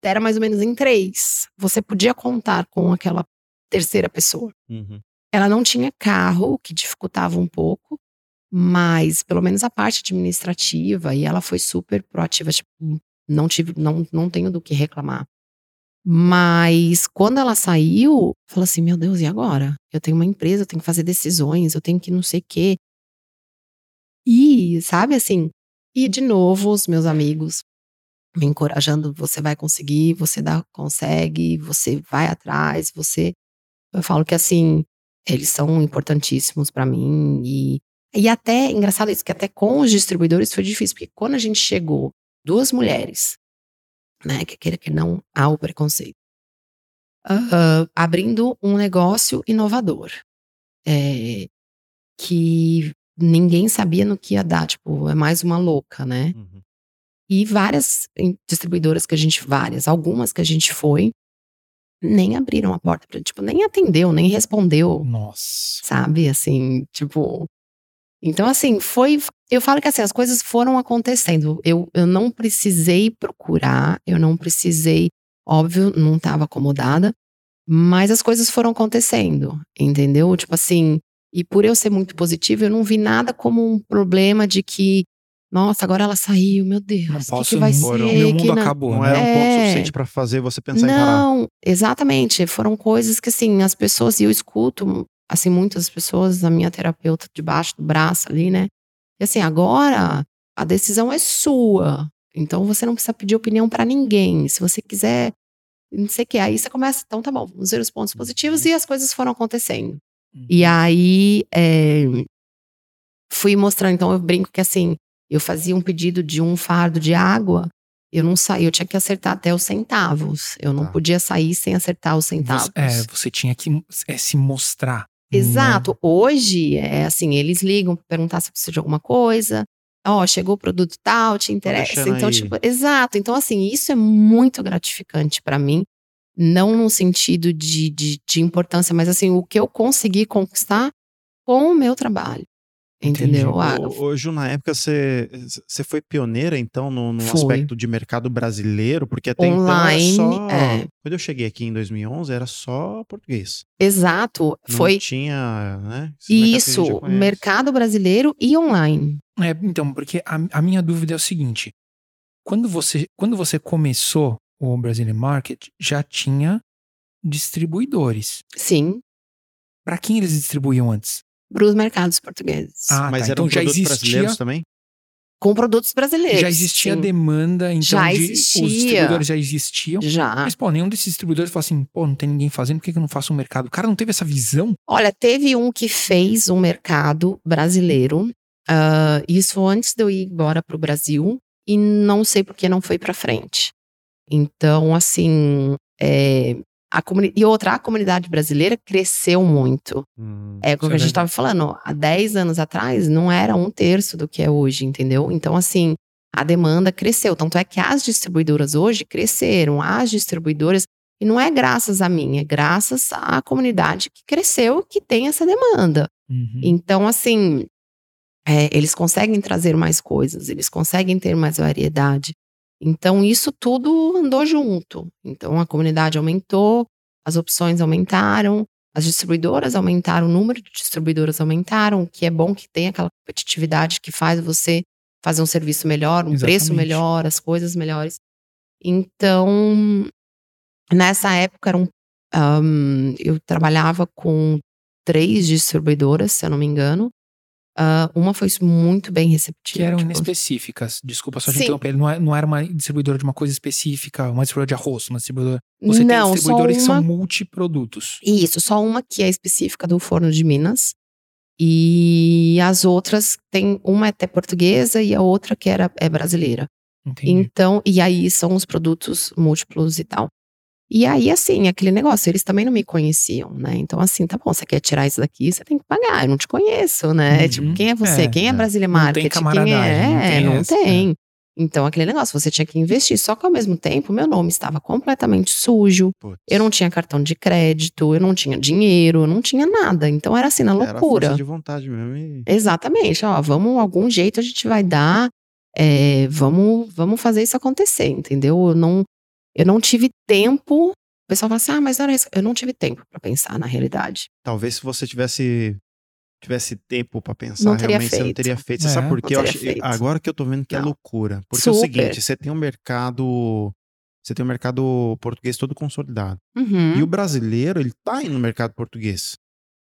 era mais ou menos em três. Você podia contar com aquela terceira pessoa. Uhum. Ela não tinha carro, o que dificultava um pouco, mas pelo menos a parte administrativa, e ela foi super proativa, tipo, não tive, não, não tenho do que reclamar. Mas quando ela saiu, falou assim: meu Deus, e agora? Eu tenho uma empresa, eu tenho que fazer decisões, eu tenho que não sei o quê. E, sabe assim, e de novo, os meus amigos me encorajando, você vai conseguir, você dá, consegue, você vai atrás, você. Eu falo que assim, eles são importantíssimos para mim e e até engraçado isso que até com os distribuidores foi difícil, porque quando a gente chegou, duas mulheres, né, que queira que não há o preconceito, uh, abrindo um negócio inovador, é, que ninguém sabia no que ia dar, tipo, é mais uma louca, né? Uhum. E várias distribuidoras que a gente, várias, algumas que a gente foi, nem abriram a porta tipo, nem atendeu, nem respondeu. Nossa. Sabe, assim, tipo. Então, assim, foi. Eu falo que assim, as coisas foram acontecendo. Eu, eu não precisei procurar, eu não precisei, óbvio, não estava acomodada, mas as coisas foram acontecendo, entendeu? Tipo assim, e por eu ser muito positiva, eu não vi nada como um problema de que nossa, agora ela saiu, meu Deus. Não posso que, que vai ser? Meu mundo que acabou. Não né? era um ponto é... suficiente para fazer você pensar não, em parar. Não, exatamente. Foram coisas que, assim, as pessoas, e eu escuto, assim, muitas pessoas, a minha terapeuta debaixo do braço ali, né? E assim, agora a decisão é sua. Então você não precisa pedir opinião para ninguém. Se você quiser, não sei o que. Aí você começa, então tá bom, vamos ver os pontos positivos e as coisas foram acontecendo. Uhum. E aí, é, fui mostrando, então eu brinco que assim, eu fazia um pedido de um fardo de água, eu não saía, eu tinha que acertar até os centavos. Eu não tá. podia sair sem acertar os centavos. Você, é, você tinha que é, se mostrar. Exato. Né? Hoje, é assim, eles ligam para perguntar se precisa de alguma coisa. Ó, oh, chegou o produto tal, te interessa. Então, aí. tipo, exato. Então, assim, isso é muito gratificante para mim. Não no sentido de, de, de importância, mas assim, o que eu consegui conquistar com o meu trabalho. Entendeu? Ah, Hoje, na época, você, você foi pioneira, então, no, no aspecto de mercado brasileiro? Porque até Online, então era só... É. Quando eu cheguei aqui em 2011, era só português. Exato. Não foi... tinha, né? Isso, mercado brasileiro e online. É, então, porque a, a minha dúvida é o seguinte. Quando você, quando você começou o Brazilian Market, já tinha distribuidores. Sim. Para quem eles distribuíam antes? Para os mercados portugueses. Ah, mas tá. eram então já existia brasileiros também? Com produtos brasileiros. Já existia sim. demanda, então Já de- existia. os distribuidores já existiam. Já. Mas, pô, nenhum desses distribuidores falou assim, pô, não tem ninguém fazendo, por que que eu não faço um mercado? O cara não teve essa visão? Olha, teve um que fez um mercado brasileiro. ah, isso antes de eu ir embora para o Brasil. E não sei por que não foi para frente. Então, assim. é, e outra, a comunidade brasileira cresceu muito. Hum. É que é a gente estava falando. Há 10 anos atrás, não era um terço do que é hoje, entendeu? Então, assim, a demanda cresceu. Tanto é que as distribuidoras hoje cresceram. As distribuidoras. E não é graças a mim, é graças à comunidade que cresceu, que tem essa demanda. Uhum. Então, assim, é, eles conseguem trazer mais coisas, eles conseguem ter mais variedade. Então, isso tudo andou junto. Então, a comunidade aumentou, as opções aumentaram, as distribuidoras aumentaram, o número de distribuidoras aumentaram, o que é bom que tem aquela competitividade que faz você fazer um serviço melhor, um preço Exatamente. melhor, as coisas melhores. Então, nessa época, eram, ahn, eu trabalhava com três distribuidoras, se eu não me engano. Ah, uma foi muito bem receptiva. Que eram tipo, inespecíficas. Desculpa só te Sim. interromper. Não, é- não era uma distribuidora de uma coisa específica, uma distribuidora de arroz, uma distribuidora. Você não, tem distribuidores só que uma, são multiprodutos. Isso, só uma que é específica do forno de Minas. E as outras tem uma é até portuguesa e a outra que era é brasileira. Entendi. Então, e aí são os produtos múltiplos e tal. E aí, assim, aquele negócio, eles também não me conheciam, né? Então, assim, tá bom, você quer tirar isso daqui, você tem que pagar, eu não te conheço, né? Uhum. Tipo, quem é você? É, quem é é. Brasília Não tem Market? Quem é? não tem não essa, tem. Então, aquele negócio, você tinha que investir. Só que ao mesmo tempo, meu nome estava completamente sujo. Eu não tinha cartão de crédito, eu não tinha dinheiro, eu não tinha nada. Então era assim, na Era loucura. força de vontade mesmo. E... Exatamente, ó, vamos, algum jeito a gente vai dar, é, vamos, vamos fazer isso acontecer, entendeu? Eu não, eu não tive tempo. O pessoal fala assim, ah, mas não era isso. Eu não tive tempo para pensar na realidade. Talvez se você tivesse tivesse tempo pra pensar, Não realmente você não feito. teria feito. Você É. sabe por quê? Eu teria acho- feito. agora que eu tô vendo que é Não. loucura. Porque é o Super. seguinte, você tem um mercado. Você tem um mercado português todo consolidado. Uhum. E o brasileiro, ele tá indo no mercado português.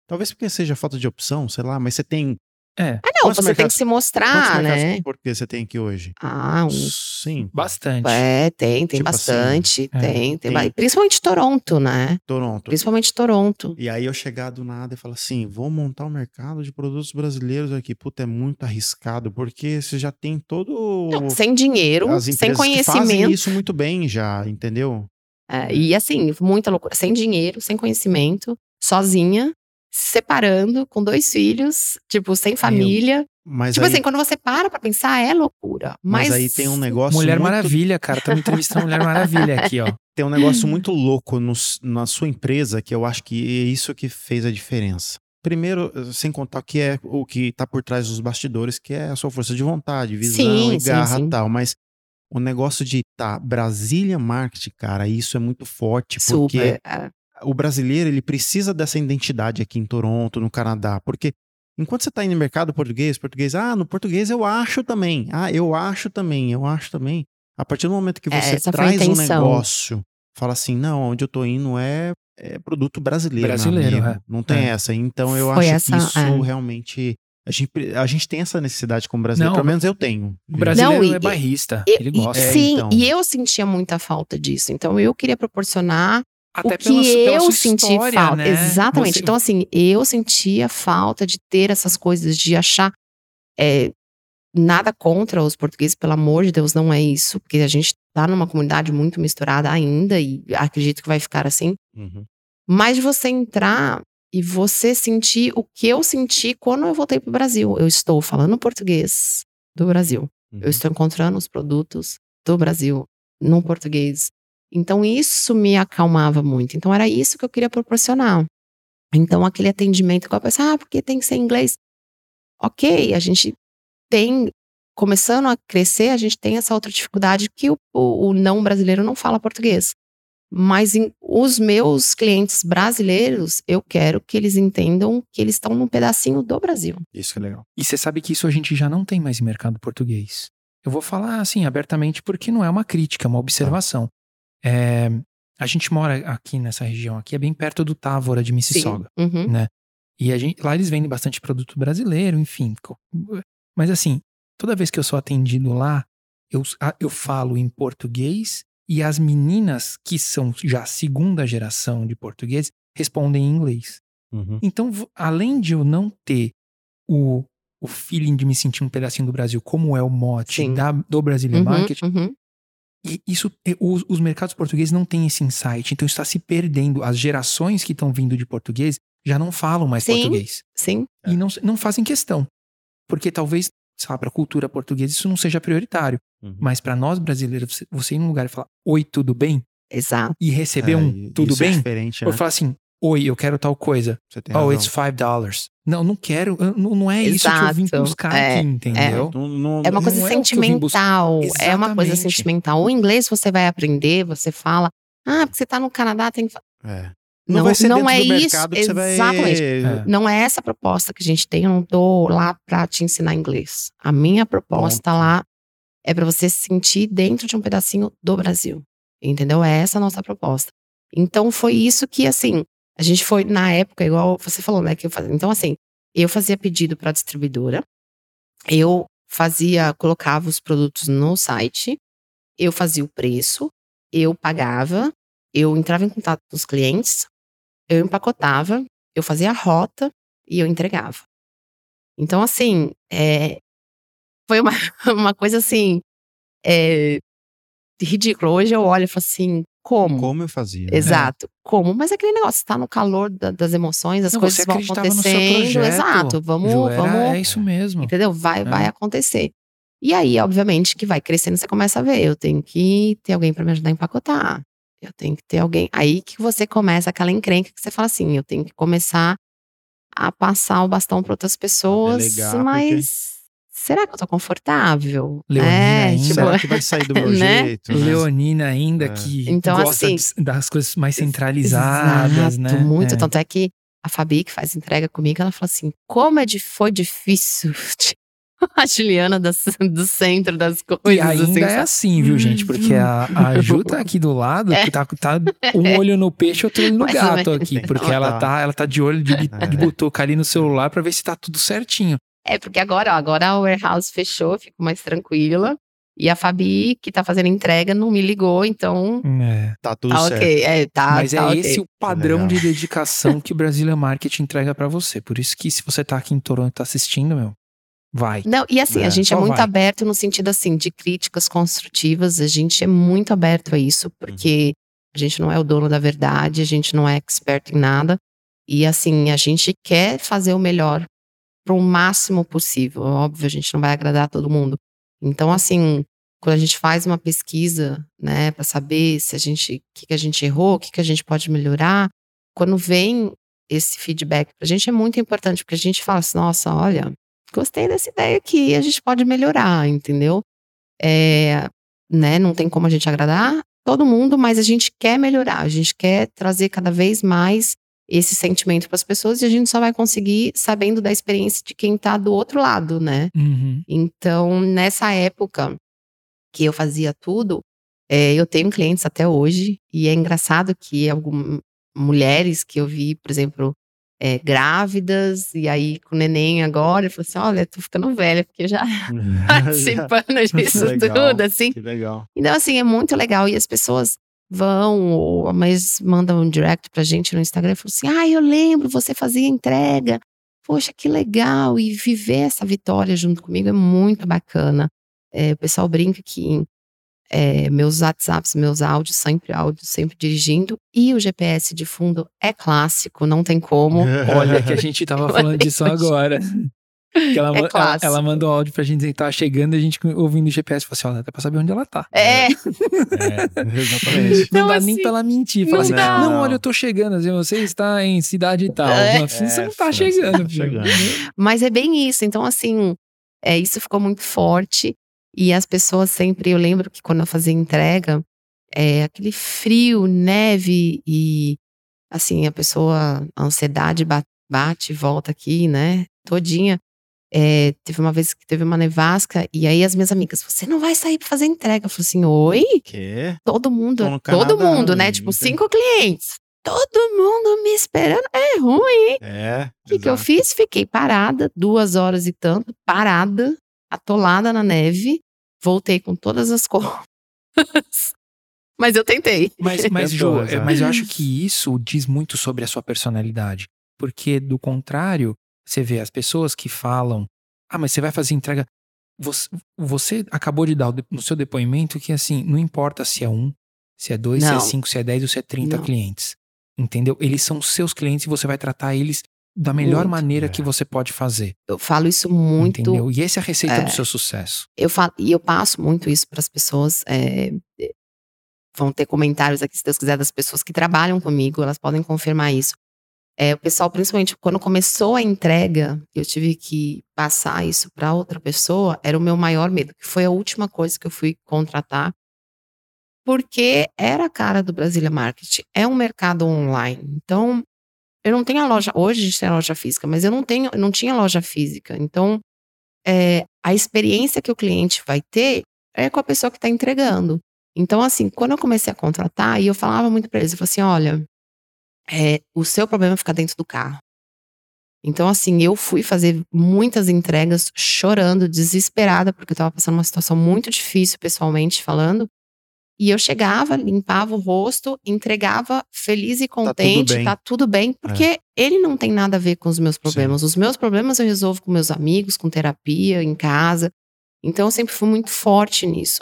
Talvez porque seja falta de opção, sei lá, mas você tem. É, Ah, não, Quantos você tem que se mostrar, né? portugueses você tem aqui hoje? Ah, um Sim. bastante. É, tem, tem Tipo assim, bastante, é, tem, tem, tem. ba- Principalmente Toronto, né? Toronto. Principalmente Toronto. E aí eu chegar do nada e falar assim, vou montar um mercado de produtos brasileiros aqui. Puta, é muito arriscado, porque você já tem todo... Não, sem dinheiro, as sem que fazem conhecimento. isso muito bem já, entendeu? É, e assim, muita loucura. Sem dinheiro, sem conhecimento, sozinha, se separando, com dois filhos, tipo, sem família. Mas, tipo aí, assim, quando você para pra pensar, é loucura. mas Mas, aí tem um negócio Mulher muito, Maravilha, cara. Estamos entrevistando Mulher Maravilha aqui, ó. [laughs] tem um negócio muito louco no- na sua empresa que eu acho que é isso que fez a diferença. Primeiro, sem contar que é o que tá por trás dos bastidores, que é a sua força de vontade, visão Sim, e sim, garra e sim. tal. Mas o negócio de tá, Brasília Marketing, cara, isso é muito forte, porque super. é. O brasileiro ele precisa dessa identidade aqui em Toronto, no Canadá, porque enquanto você está indo no mercado português, português, ah, no português eu acho também, ah, eu acho também, eu acho também. A partir do momento que É, você a traz um negócio, fala assim, não, onde eu tô indo é, é produto brasileiro, Brasileiro, é. não tem É. essa. Então eu Foi acho essa, que isso é. realmente a gente, a gente tem essa necessidade como brasileiro, Não, pelo menos eu tenho. O brasileiro Não, e- é bairrista. E- ele e- gosta. É, sim, então. e eu sentia muita falta disso. Então eu queria proporcionar Até o que pela, eu sua senti história, falta. né? Exatamente. Você- Então, assim, eu sentia falta de ter essas coisas, de achar. é, nada contra os portugueses, pelo amor de Deus, não é isso, porque a gente tá numa comunidade muito misturada ainda e acredito que vai ficar assim. Uhum. Mas de você entrar e você sentir o que eu senti quando eu voltei pro Brasil. Eu estou falando português do Brasil. Uhum. Eu estou encontrando os produtos do Brasil no português. Então isso me acalmava muito. Então era isso que eu queria proporcionar. Então aquele atendimento que eu pensava, ah, porque tem que ser inglês. Ok, a gente tem, começando a crescer, a gente tem essa outra dificuldade que o, o- o não brasileiro não fala português. Mas em- os meus clientes brasileiros, eu quero que eles entendam que eles estão num pedacinho do Brasil. Isso que é legal. E você sabe que isso a gente já não tem mais em mercado português. Eu vou falar assim abertamente porque não é uma crítica, é uma observação. É, a gente mora aqui nessa região aqui, é bem perto do Távora de Mississauga. Uhum. E a gente, lá eles vendem bastante produto brasileiro, enfim. Mas assim, toda vez que eu sou atendido lá, eu, eu falo em português e as meninas, que são já segunda geração de português, respondem em inglês. Uhum. Então, além de eu não ter o, o feeling de me sentir um pedacinho do Brasil, como é o mote da, do Brazilian Uhum, Market, uhum. E isso, e os, os mercados portugueses não têm esse insight, então está se perdendo. As gerações que estão vindo de português já não falam mais Sim. português. Sim. E não, não fazem questão. Porque talvez, sei lá, para a cultura portuguesa isso não seja prioritário. Uhum. Mas para nós brasileiros, você, você ir num lugar e falar, oi, tudo bem? Exato. E receber É, um e- tudo isso é bem? diferente, Ou né? falar assim, oi, eu quero tal coisa. Você tem Oh, razão. it's five dollars. Não, não quero. Não, não é isso que eu vim Exato. buscar É, aqui, entendeu? Não- não- É uma coisa Não é sentimental. É uma coisa Exatamente. sentimental. O inglês você vai aprender, você fala, ah, porque você tá no Canadá, tem que. fa-" é. Não, vai ser não dentro é do isso. você vai... Exatamente. É. Não é essa a proposta que a gente tem. Eu não tô lá pra te ensinar inglês. A minha proposta Ponto. lá é pra você se sentir dentro de um pedacinho do Brasil. Entendeu? É essa a nossa proposta. Então foi isso que, assim, a gente foi na época, igual você falou, né? Que eu fazia. Então, assim, eu fazia pedido pra distribuidora, eu fazia, colocava os produtos no site, eu fazia o preço, eu pagava, eu entrava em contato com os clientes, eu empacotava, eu fazia a rota e eu entregava. Então, assim, é, foi uma, [laughs] uma coisa assim, é, ridícula. Hoje eu olho e falo assim, como? Como eu fazia. né? Exato. Como? Mas aquele negócio, tá no calor da- das emoções, as Não, coisas vão acreditava no seu acontecendo. projeto, Exato. Vamos, Ju, era- vamos. É isso mesmo. Entendeu? Vai, É. vai acontecer. E aí, obviamente, que vai crescendo, você começa a ver. Eu tenho que ter alguém para me ajudar a empacotar. Eu tenho que ter alguém. Aí que você começa aquela encrenca que você fala assim: eu tenho que começar a passar o bastão para outras pessoas. delegar, porque- mas será que eu tô confortável? Leonina é, ainda. tipo, Será que vai sair do [laughs] meu Né? jeito? né? Leonina ainda É. que Então, gosta assim, de- das coisas mais centralizadas, Exato, né? Muito. É. Tanto é que a Fabi, que faz entrega comigo, ela fala assim: como é de, foi difícil. [laughs] a Juliana das- do centro das coisas. E ainda assim, é sabe? assim, viu, gente? Porque a, a Ju tá aqui do lado, É. que tá, tá [laughs] um olho no peixe, outro olho no Mais gato aqui. Porque Ela tá. tá, ela tá de olho de, É. de butuca ali no celular pra ver se tá tudo certinho. É, porque agora, ó, agora a warehouse fechou, eu fico mais tranquila. E a Fabi, que tá fazendo entrega, não me ligou, então. É. Tá tudo Tá certo. ok. É, tá, Mas tá é ok. esse o padrão legal. de dedicação que o Brasília Market entrega pra você. Por isso que se você tá aqui em Toronto e tá assistindo, meu, vai. Não, e assim, É, a gente é muito vai. aberto no sentido assim de críticas construtivas, a gente é muito aberto a isso, porque a gente não é o dono da verdade, a gente não é expert em nada. E assim, a gente quer fazer o melhor para o máximo possível. Óbvio, a gente não vai agradar todo mundo. Então, assim, quando a gente faz uma pesquisa, né, para saber se a gente, o que, que a gente errou, o que, que a gente pode melhorar, quando vem esse feedback pra gente é muito importante, porque a gente fala assim, nossa, olha, gostei dessa ideia aqui, a gente pode melhorar, entendeu? É, né, não tem como a gente agradar todo mundo, mas a gente quer melhorar, a gente quer trazer cada vez mais esse sentimento para as pessoas e a gente só vai conseguir sabendo da experiência de quem tá do outro lado, né? Uhum. Então, nessa época que eu fazia tudo, é, eu tenho clientes até hoje, e é engraçado que algumas mulheres que eu vi, por exemplo, é, grávidas, e aí com o neném agora, eu falei assim: olha, tô ficando velha, porque já [laughs] [laughs] participando [laughs] disso Legal. tudo, assim. que legal. Então, assim, é muito legal. E as pessoas vão, ou mas mandam um direct pra gente no Instagram e falam assim: ah, eu lembro, você fazia entrega. Poxa, que legal. E viver essa vitória junto comigo é muito bacana. É, o pessoal brinca que é, meus WhatsApps, meus áudios, sempre áudio, sempre dirigindo. E o GPS de fundo é clássico, não tem como. [laughs] Olha que a gente tava falando disso agora. Que ela, É ela, ela mandou um áudio pra gente dizer que tava chegando e a gente ouvindo o GPS falou assim: olha, até pra saber onde ela tá. É, É, exatamente. Não Não, dá assim, nem pra ela mentir. Fala não assim: dá. não, olha, eu tô chegando. Assim, você está em cidade e tal. É. Mas Você É, não tá você chegando, tá chegando. Mas é bem isso. Então, assim, é, isso ficou muito forte. E as pessoas sempre, eu lembro que quando eu fazia entrega, é, aquele frio, neve e assim, a pessoa, a ansiedade ba- bate e volta aqui, né? Todinha. É, teve uma vez que teve uma nevasca, e aí as minhas amigas, você não vai sair pra fazer entrega. Eu falei assim, oi? Que? Todo mundo, todo Canadá, mundo, né? não Tipo, cinco clientes. Todo mundo me esperando. É ruim. É. O que, que eu fiz? Fiquei parada, duas horas e tanto, parada, atolada na neve, voltei com todas as [laughs] cores. Mas eu tentei. Mas, [laughs] mas Ju, exato. mas eu acho que isso diz muito sobre a sua personalidade. Porque, do contrário, você vê as pessoas que falam: ah, mas você vai fazer entrega. Você, você acabou de dar no seu depoimento que, assim, não importa se é um, se é dois, se é Não. cinco, se é dez ou se é trinta Não. clientes. Entendeu? Eles são seus clientes e você vai tratar eles da melhor Muito. maneira É. que você pode fazer. Eu falo isso muito. Entendeu? E essa é a receita É. do seu sucesso. Eu falo, e eu passo muito isso para as pessoas. é, vão ter comentários aqui, se Deus quiser, das pessoas que trabalham comigo, elas podem confirmar isso. É, o pessoal, principalmente quando começou a entrega, eu tive que passar isso para outra pessoa, era o meu maior medo, que foi a última coisa que eu fui contratar, porque era a cara do Brasília Market, é um mercado online. Então, eu não tenho a loja, hoje a gente tem a loja física, mas eu não tenho, não tinha loja física. Então, é, a experiência que o cliente vai ter é com a pessoa que está entregando. Então, assim, quando eu comecei a contratar, e eu falava muito para eles, eu falava assim, olha, é, o seu problema é ficar dentro do carro. Então, assim, eu fui fazer muitas entregas chorando, desesperada, porque eu estava passando uma situação muito difícil pessoalmente falando. E eu chegava, limpava o rosto, entregava feliz e contente, bem. tá tudo bem, porque ele não tem nada a ver com os meus problemas. Os meus problemas eu resolvo com meus amigos, com terapia, em casa. Então eu sempre fui muito forte nisso.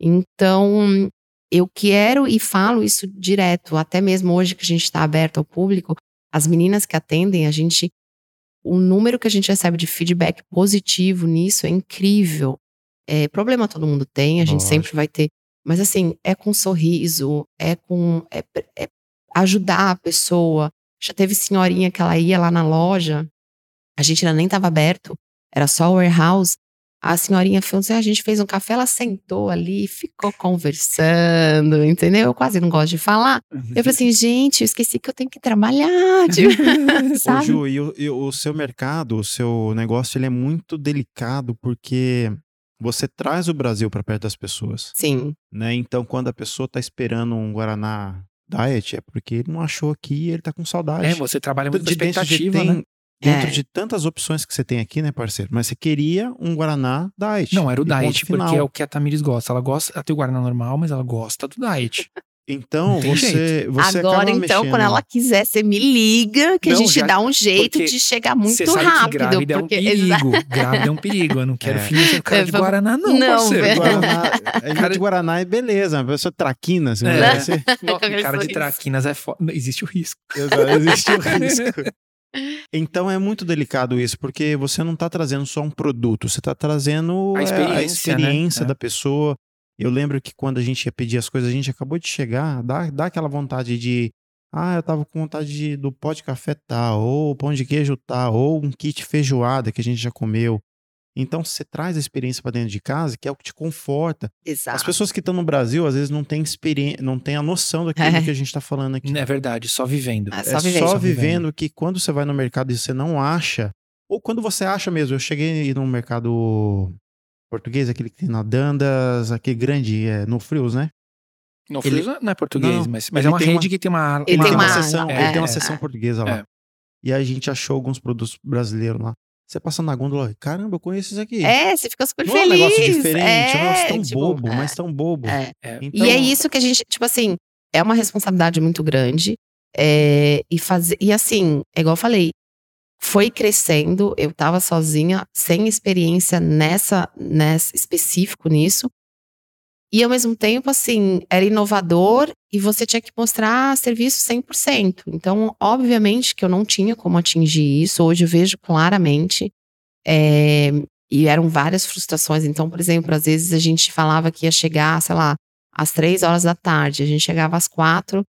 Então eu quero e falo isso direto, até mesmo hoje que a gente está aberto ao público, as meninas que atendem, a gente. O número que a gente recebe de feedback positivo nisso é incrível. É, problema todo mundo tem, a gente Lógico. sempre vai ter. Mas assim, é com sorriso, é com. É, é ajudar a pessoa. Já teve senhorinha que ela ia lá na loja, a gente ainda nem estava aberto, era só o warehouse. A senhorinha fez, a gente fez um café, ela sentou ali, ficou conversando, entendeu? Eu quase não gosto de falar. Eu falei assim, gente, eu esqueci que eu tenho que trabalhar, tipo, [laughs] Ô, sabe? Ju, e o, e o seu mercado, o seu negócio, ele é muito delicado porque você traz o Brasil para perto das pessoas, Sim, né? Então, quando a pessoa tá esperando um Guaraná Diet, é porque ele não achou aqui e ele tá com saudade. É, você trabalha muito com De dentro de, expectativa, tem- né? Dentro É. de tantas opções que você tem aqui, né, parceiro? Mas você queria um Guaraná Diet. Não, era o diet, final. porque é o que a Tamires gosta. Ela gosta, ela tem o Guaraná normal, mas ela gosta do diet. Então, Não você, você Agora, acaba então, mexendo. quando ela quiser, você me liga, que Não, a gente já- dá um jeito de chegar Você muito sabe rápido. que grávida porque, é um perigo. grávida é um perigo. Eu não quero É. filho sem cara de vamos- Guaraná, não, Não, parceiro. Guaraná, a gente de Guaraná é beleza, a pessoa traquina, você É. vai ser- Não, cara de traquinas é foda. Existe o risco. Exato, existe o [laughs] risco. Então é muito delicado isso, porque você não está trazendo só um produto, você está trazendo A experiência, a né? experiência É. da pessoa. Eu lembro que quando a gente ia pedir as coisas, a gente acabou de chegar, dá, dá aquela vontade de. Ah, eu tava com vontade de, do pó de café tal, ou pão de queijo tal, ou um kit feijoada que a gente já comeu. Então você traz a experiência para dentro de casa, que é o que te conforta. Exato. As pessoas que estão no Brasil, às vezes, não têm experiência, não têm a noção [laughs] daquilo É. que a gente está falando aqui. É verdade, só vivendo. É É só só, vivendo. vivendo. que quando você vai no mercado e você não acha, ou quando você acha mesmo, eu cheguei no mercado português, aquele que tem na Dandas, aquele grande, é, no Frios, né? No Ele- Frios não é português, Não, mas, mas é uma rede uma- que tem uma. Ele Uma- tem uma uma- seção, é, ele tem uma é, seção é. portuguesa lá. É. E aí a gente achou alguns produtos brasileiros lá. Você passa na gôndola, caramba, eu conheço isso aqui. É, você fica super não é um feliz. negócio diferente, é, um é, negócio tão tipo, bobo, é, mas tão bobo. é. É. Então, E é isso que a gente, tipo assim, é uma responsabilidade muito grande. é, e fazer. E assim, é igual eu falei, foi crescendo, eu tava sozinha, sem experiência nessa, nessa específico nisso. E ao mesmo tempo, assim, era inovador e você tinha que mostrar serviço 100%. Então, obviamente que eu não tinha como atingir isso. Hoje eu vejo claramente. é, e eram várias frustrações. Então, por exemplo, às vezes a gente falava que ia chegar, sei lá, às três horas da tarde. A gente chegava às quatro,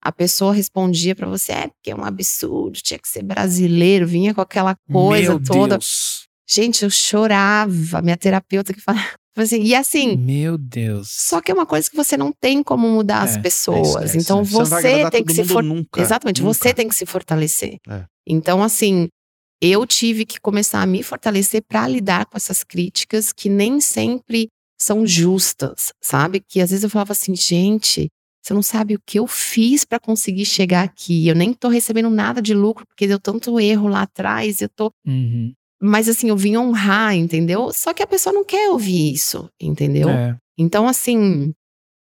a pessoa respondia pra você, é porque é um absurdo, tinha que ser brasileiro, vinha com aquela coisa Meu toda. Deus. Gente, eu chorava, minha terapeuta que falava assim, e assim, Meu Deus. só que é uma coisa que você não tem como mudar as É, pessoas. esquece, então né? você tem que se mundo for... nunca, Exatamente, nunca. você tem que se fortalecer. É. Então, assim, eu tive que começar a me fortalecer para lidar com essas críticas que nem sempre são justas, sabe? Que às vezes eu falava assim, gente, você não sabe o que eu fiz para conseguir chegar aqui. Eu nem tô recebendo nada de lucro porque deu tanto erro lá atrás. Eu tô. Uhum. Mas assim, eu vim honrar, entendeu? Só que a pessoa não quer ouvir isso, entendeu? É. Então, assim,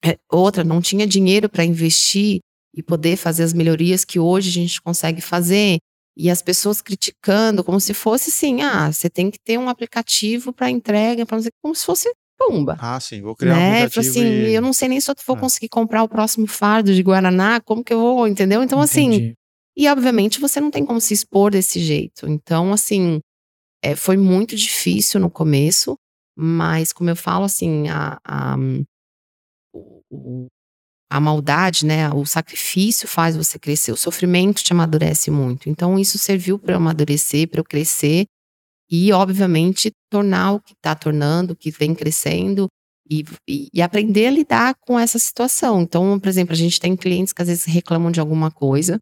é, outra, não tinha dinheiro para investir e poder fazer as melhorias que hoje a gente consegue fazer. E as pessoas criticando como se fosse assim: ah, você tem que ter um aplicativo para entrega, para não sei, como se fosse pumba. Ah, sim, vou criar um Né? aplicativo Falei assim, e- eu não sei nem se eu vou Ah. conseguir comprar o próximo fardo de Guaraná, como que eu vou, entendeu? Então, assim, Entendi. e obviamente você não tem como se expor desse jeito. Então, assim, é, foi muito difícil no começo, mas como eu falo, assim, a, a, a maldade, né, o sacrifício faz você crescer, o sofrimento te amadurece muito. Então, isso serviu para eu amadurecer, para eu crescer e, obviamente, tornar o que está tornando, o que vem crescendo. E, e- e aprender a lidar com essa situação. Então, por exemplo, a gente tem clientes que às vezes reclamam de alguma coisa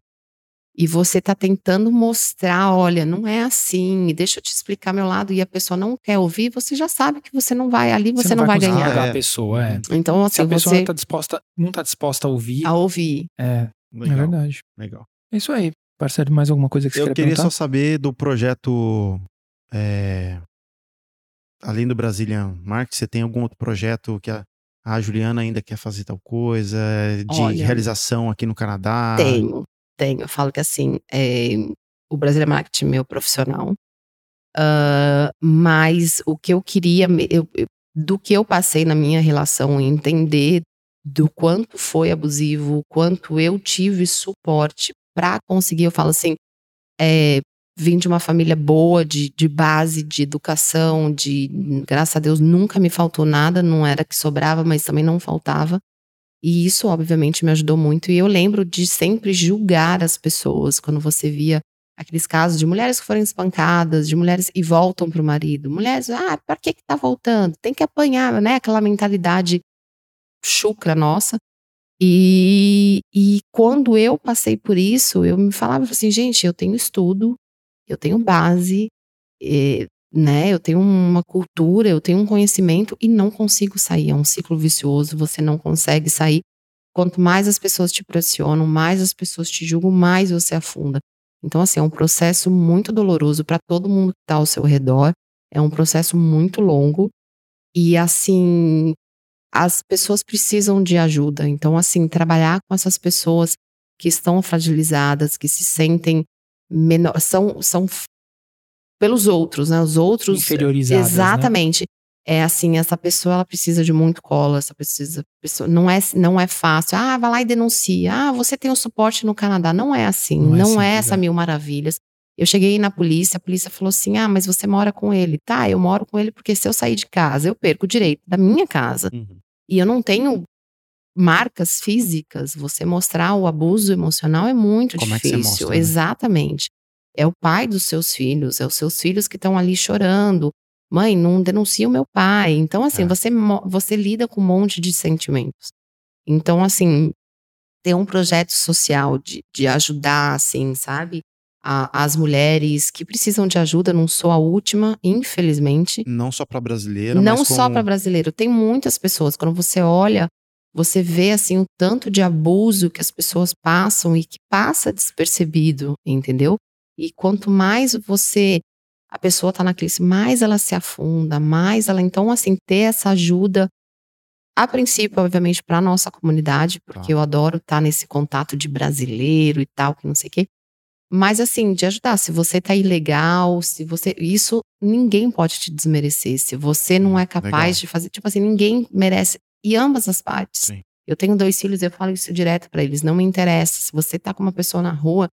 e você tá tentando mostrar, olha, não é assim, deixa eu te explicar meu lado e a pessoa não quer ouvir, você já sabe que você não vai ali, você, não, vai, conseguir ganhar. É. a pessoa, é. Então, Se assim, a pessoa você tá disposta, não tá disposta a ouvir, a ouvir. é, é Legal, verdade. legal. É isso aí. Parceiro, mais alguma coisa que você Eu queria queria perguntar? só saber do projeto. é, além do Brazilian Market, você tem algum outro projeto que a, a Juliana ainda quer fazer tal coisa? De Olha, realização aqui no Canadá? Tenho, tenho. Eu falo que assim, é, o Brasil é marketing meu profissional. Ah, mas o que eu queria, eu- do que eu passei na minha relação, entender do quanto foi abusivo, quanto eu tive suporte para conseguir, eu falo assim, é, vim de uma família boa, de, de base, de educação, de graças a Deus nunca me faltou nada, não era que sobrava, mas também não faltava. E isso, obviamente, me ajudou muito. E eu lembro de sempre julgar as pessoas quando você via aqueles casos de mulheres que foram espancadas, de mulheres e voltam para o marido. Mulheres, ah, para que que tá voltando? Tem que apanhar, né? Aquela mentalidade chucra nossa. E, e quando eu passei por isso, eu me falava assim, gente, eu tenho estudo, eu tenho base, eh, né? Eu tenho uma cultura, eu tenho um conhecimento e não consigo sair. É um ciclo vicioso, você não consegue sair. Quanto mais as pessoas te pressionam, mais as pessoas te julgam, mais você afunda. Então, assim, é um processo muito doloroso para todo mundo que está ao seu redor. É um processo muito longo. E, assim, as pessoas precisam de ajuda. Então, assim, trabalhar com essas pessoas que estão fragilizadas, que se sentem menor, são, são pelos outros, né? Os outros Inferiorizadas, né? Exatamente. É assim, essa pessoa ela precisa de muito colo, essa precisa, pessoa, não é não é fácil. Ah, vai lá e denuncia. Ah, você tem o suporte no Canadá. Não é assim, Não não, é é, simples, essa é. mil maravilhas. Eu cheguei na polícia, a polícia falou assim: "Ah, mas você mora com ele". Tá, eu moro com ele porque se eu sair de casa, eu perco o direito da minha casa. Uhum. E eu não tenho marcas físicas. Você mostrar o abuso emocional é muito Como é difícil. mostra, né? Exatamente. É o pai dos seus filhos, é os seus filhos que estão ali chorando. Mãe, não denuncia o meu pai. Então, assim, É. você, você lida com um monte de sentimentos. Então, assim, ter um projeto social de, de ajudar, assim, sabe? A- as mulheres que precisam de ajuda, não sou a última, infelizmente. Não só para brasileira, Não mas só como- para brasileiro, tem muitas pessoas. Quando você olha, você vê assim o tanto de abuso que as pessoas passam e que passa despercebido, entendeu? E quanto mais você a pessoa tá na crise, mais ela se afunda, mais ela então assim ter essa ajuda a princípio, obviamente, para nossa comunidade, porque Tá. eu adoro estar nesse contato de brasileiro e tal, que não sei o quê. Mas assim, de ajudar, se você tá ilegal, se você. Isso ninguém pode te desmerecer. Se você não é capaz legal. de fazer. Tipo assim, ninguém merece. E ambas as partes. Sim. Eu tenho dois filhos, eu falo isso direto pra eles. Não me interessa. Se você tá com uma pessoa na rua,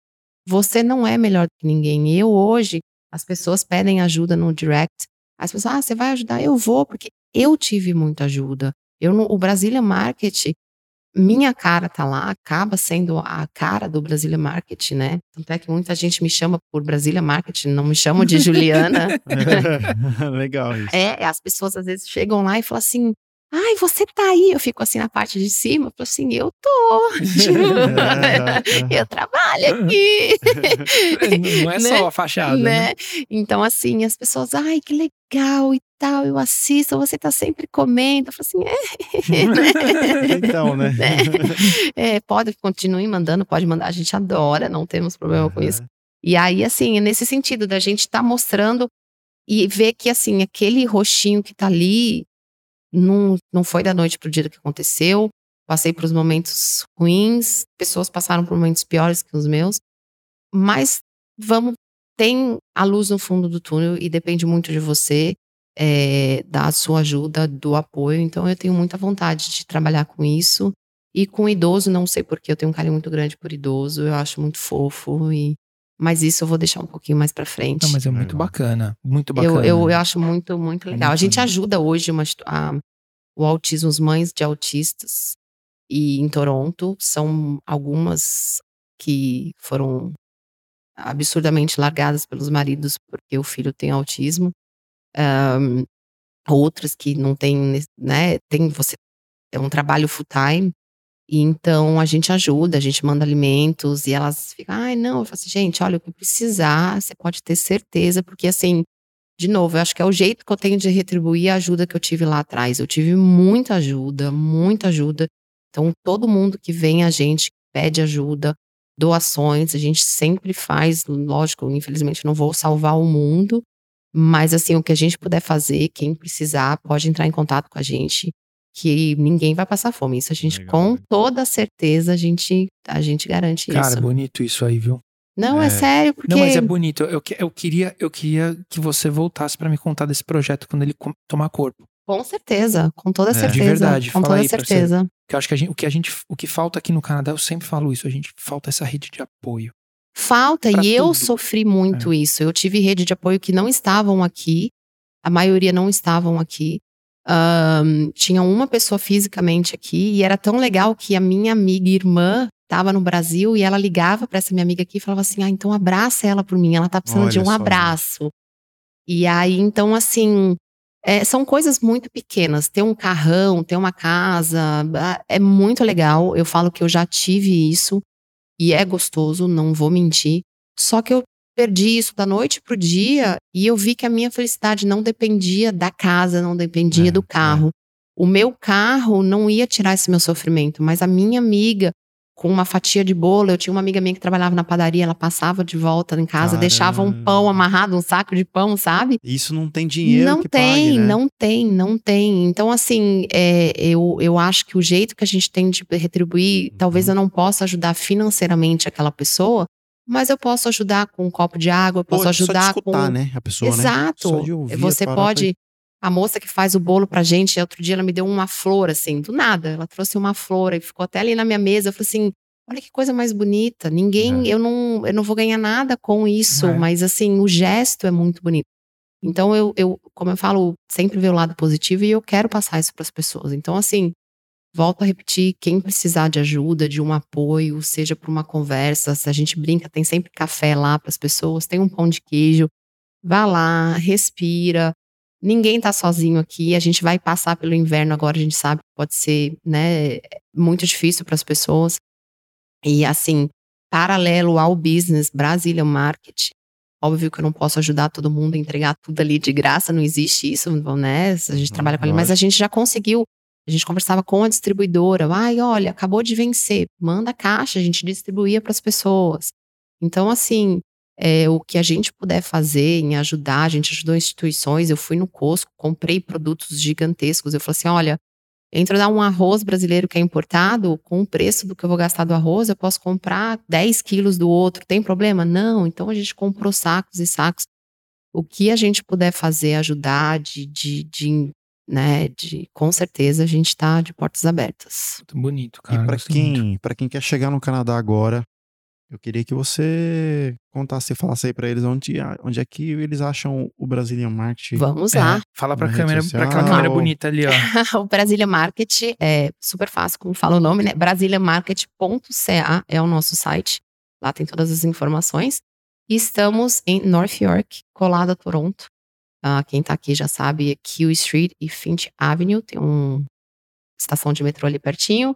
você não é melhor do que ninguém. Eu hoje, as pessoas pedem ajuda no direct. As pessoas, ah, você vai ajudar? Eu vou, porque eu tive muita ajuda. Eu no, o Brasília Market, minha cara tá lá, acaba sendo a cara do Brasília Market, né? Tanto é que muita gente me chama por Brasília Market, não me chamam de [laughs] Juliana. [laughs] Legal isso. É, as pessoas às vezes chegam lá e falam assim: ai, você tá aí. Eu fico assim na parte de cima, eu falo assim: eu tô. [laughs] [laughs] eu trabalho aqui. [laughs] Não é Né? só a fachada, né? né? Então, assim, as pessoas, ai, que legal e tal, eu assisto, você tá sempre comendo. Eu falo assim, é. então, né? Né? É, pode, continue mandando, pode mandar, a gente adora, não temos problema com isso. E aí, assim, é nesse sentido da gente estar mostrando e ver que, assim, aquele roxinho que tá ali não, não foi da noite pro dia que aconteceu. Passei por os momentos ruins, pessoas passaram por momentos piores que os meus, mas vamos, tem a luz no fundo do túnel e depende muito de você, é, da sua ajuda, do apoio. Então eu tenho muita vontade de trabalhar com isso. E com idoso, não sei porque, eu tenho um carinho muito grande por idoso, eu acho muito fofo e mas isso eu vou deixar um pouquinho mais para frente. Não, mas é muito bacana, muito bacana. Eu, eu, eu acho muito, muito legal. É muito a gente ajuda hoje uma, a, o autismo, as mães de autistas, e em Toronto são algumas que foram absurdamente largadas pelos maridos porque o filho tem autismo. Um, outras que não têm, né? Tem você é um trabalho full time e então a gente ajuda, a gente manda alimentos e elas ficam, ai, não, eu falo assim, gente, olha, o que precisar, você pode ter certeza, porque assim, de novo, eu acho que é o jeito que eu tenho de retribuir a ajuda que eu tive lá atrás. Eu tive muita ajuda, muita ajuda. Então, todo mundo que vem a gente pede ajuda, doações, a gente sempre faz, lógico, infelizmente não vou salvar o mundo, mas assim, o que a gente puder fazer, quem precisar, pode entrar em contato com a gente que ninguém vai passar fome. Isso a gente, Legal, com toda certeza, a gente, a gente garante Cara, isso. Cara, bonito isso aí, viu? Não, é, é sério, porque... Não, mas é bonito. Eu, eu, queria, eu queria que você voltasse para me contar desse projeto quando ele tomar corpo. Com certeza, com toda certeza. É, de verdade, com toda certeza. Que eu acho que, a gente, o que a gente, o que falta aqui no Canadá, eu sempre falo isso, a gente falta essa rede de apoio. Falta, pra e tudo. eu sofri muito é. isso. Eu tive rede de apoio que não estavam aqui, a maioria não estavam aqui. Um, tinha uma pessoa fisicamente aqui e era tão legal que a minha amiga irmã estava no Brasil e ela ligava para essa minha amiga aqui e falava assim: Ah, então abraça ela por mim, ela tá precisando Olha de um só, abraço. E aí, então, assim, é, são coisas muito pequenas. Ter um carrão, ter uma casa, é muito legal. Eu falo que eu já tive isso e é gostoso, não vou mentir. Só que eu perdi isso da noite pro dia e eu vi que a minha felicidade não dependia da casa, não dependia é, do carro. É. O meu carro não ia tirar esse meu sofrimento, mas a minha amiga com uma fatia de bolo, eu tinha uma amiga minha que trabalhava na padaria, ela passava de volta em casa, Caramba. deixava um pão amarrado, um saco de pão, sabe? Isso não tem dinheiro Não que tem, pague, né? não tem, não tem. Então, assim, é, eu, eu acho que o jeito que a gente tem de retribuir, uhum. talvez eu não possa ajudar financeiramente aquela pessoa, mas eu posso ajudar com um copo de água, eu posso Pô, ajudar só de escutar, com. né? A pessoa, Exato. Né? Só de ouvir, Você pode. A moça que faz o bolo pra gente, outro dia ela me deu uma flor, assim, do nada. Ela trouxe uma flor e ficou até ali na minha mesa. Eu falei assim: olha que coisa mais bonita. Ninguém, é. eu, não, eu não vou ganhar nada com isso, é. mas assim, o gesto é muito bonito. Então eu, eu, como eu falo, sempre ver o lado positivo e eu quero passar isso para as pessoas. Então, assim, Volto a repetir, quem precisar de ajuda, de um apoio, seja por uma conversa, se a gente brinca, tem sempre café lá para as pessoas, tem um pão de queijo, vá lá, respira. Ninguém tá sozinho aqui, a gente vai passar pelo inverno agora, a gente sabe que pode ser, né, muito difícil para as pessoas. E assim, paralelo ao business Brasília Market, óbvio que eu não posso ajudar todo mundo a entregar tudo ali de graça, não existe isso, né? A gente trabalha com ele, mas a gente já conseguiu a gente conversava com a distribuidora. Ai, olha, acabou de vencer. Manda caixa, a gente distribuía para as pessoas. Então, assim, é, o que a gente puder fazer em ajudar, a gente ajudou instituições. Eu fui no Costco, comprei produtos gigantescos. Eu falei assim: olha, entre dar um arroz brasileiro que é importado, com o preço do que eu vou gastar do arroz, eu posso comprar 10 quilos do outro. Tem problema? Não. Então a gente comprou sacos e sacos. O que a gente puder fazer, ajudar de, de, de né? De, com certeza a gente está de portas abertas. Muito bonito, cara. E para quem, para quem quer chegar no Canadá agora, eu queria que você contasse, falasse aí para eles onde, onde é que eles acham o Brazilian Market. Vamos lá. É, fala para câmera, para aquela câmera bonita ali, ó. [laughs] o Brazilian Market é super fácil, como fala o nome, né? brasiliamarket.ca é o nosso site. Lá tem todas as informações. E estamos em North York, colado a Toronto. Uh, quem tá aqui já sabe, Q Street e Finch Avenue, tem uma estação de metrô ali pertinho.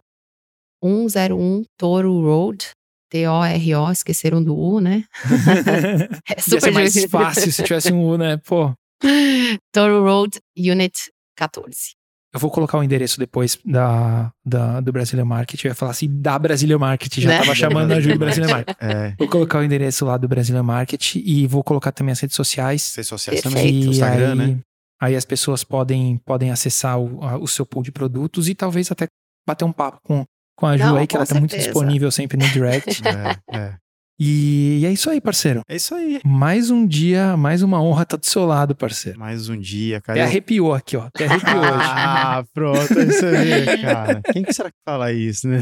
101 Toro Road, T-O-R-O, esqueceram do U, né? [laughs] é super Ia mais fácil se tivesse um U, né? Pô. [laughs] Toro Road, Unit 14. Eu vou colocar o endereço depois da, da, do Brasília Market. Eu ia falar assim, da Brasília Market. Já Né? tava chamando a Ju do Brasília Market. [laughs] É, Vou colocar o endereço lá do Brasília Market e vou colocar também as redes sociais. redes sociais Perfeito. também. Instagram, aí, né? aí as pessoas podem, podem acessar o, a- o seu pool de produtos e talvez até bater um papo com, com a Ju Não, aí, que ela tá muito certeza. disponível sempre no direct. [laughs] É, é. E, é isso aí, parceiro. É isso aí. Mais um dia, mais uma honra estar do seu lado, parceiro. Mais um dia, cara. Até arrepiou aqui, ó. Até arrepiou [laughs] hoje. Ah, pronto, aí você vê, cara. Quem que será que fala isso, né?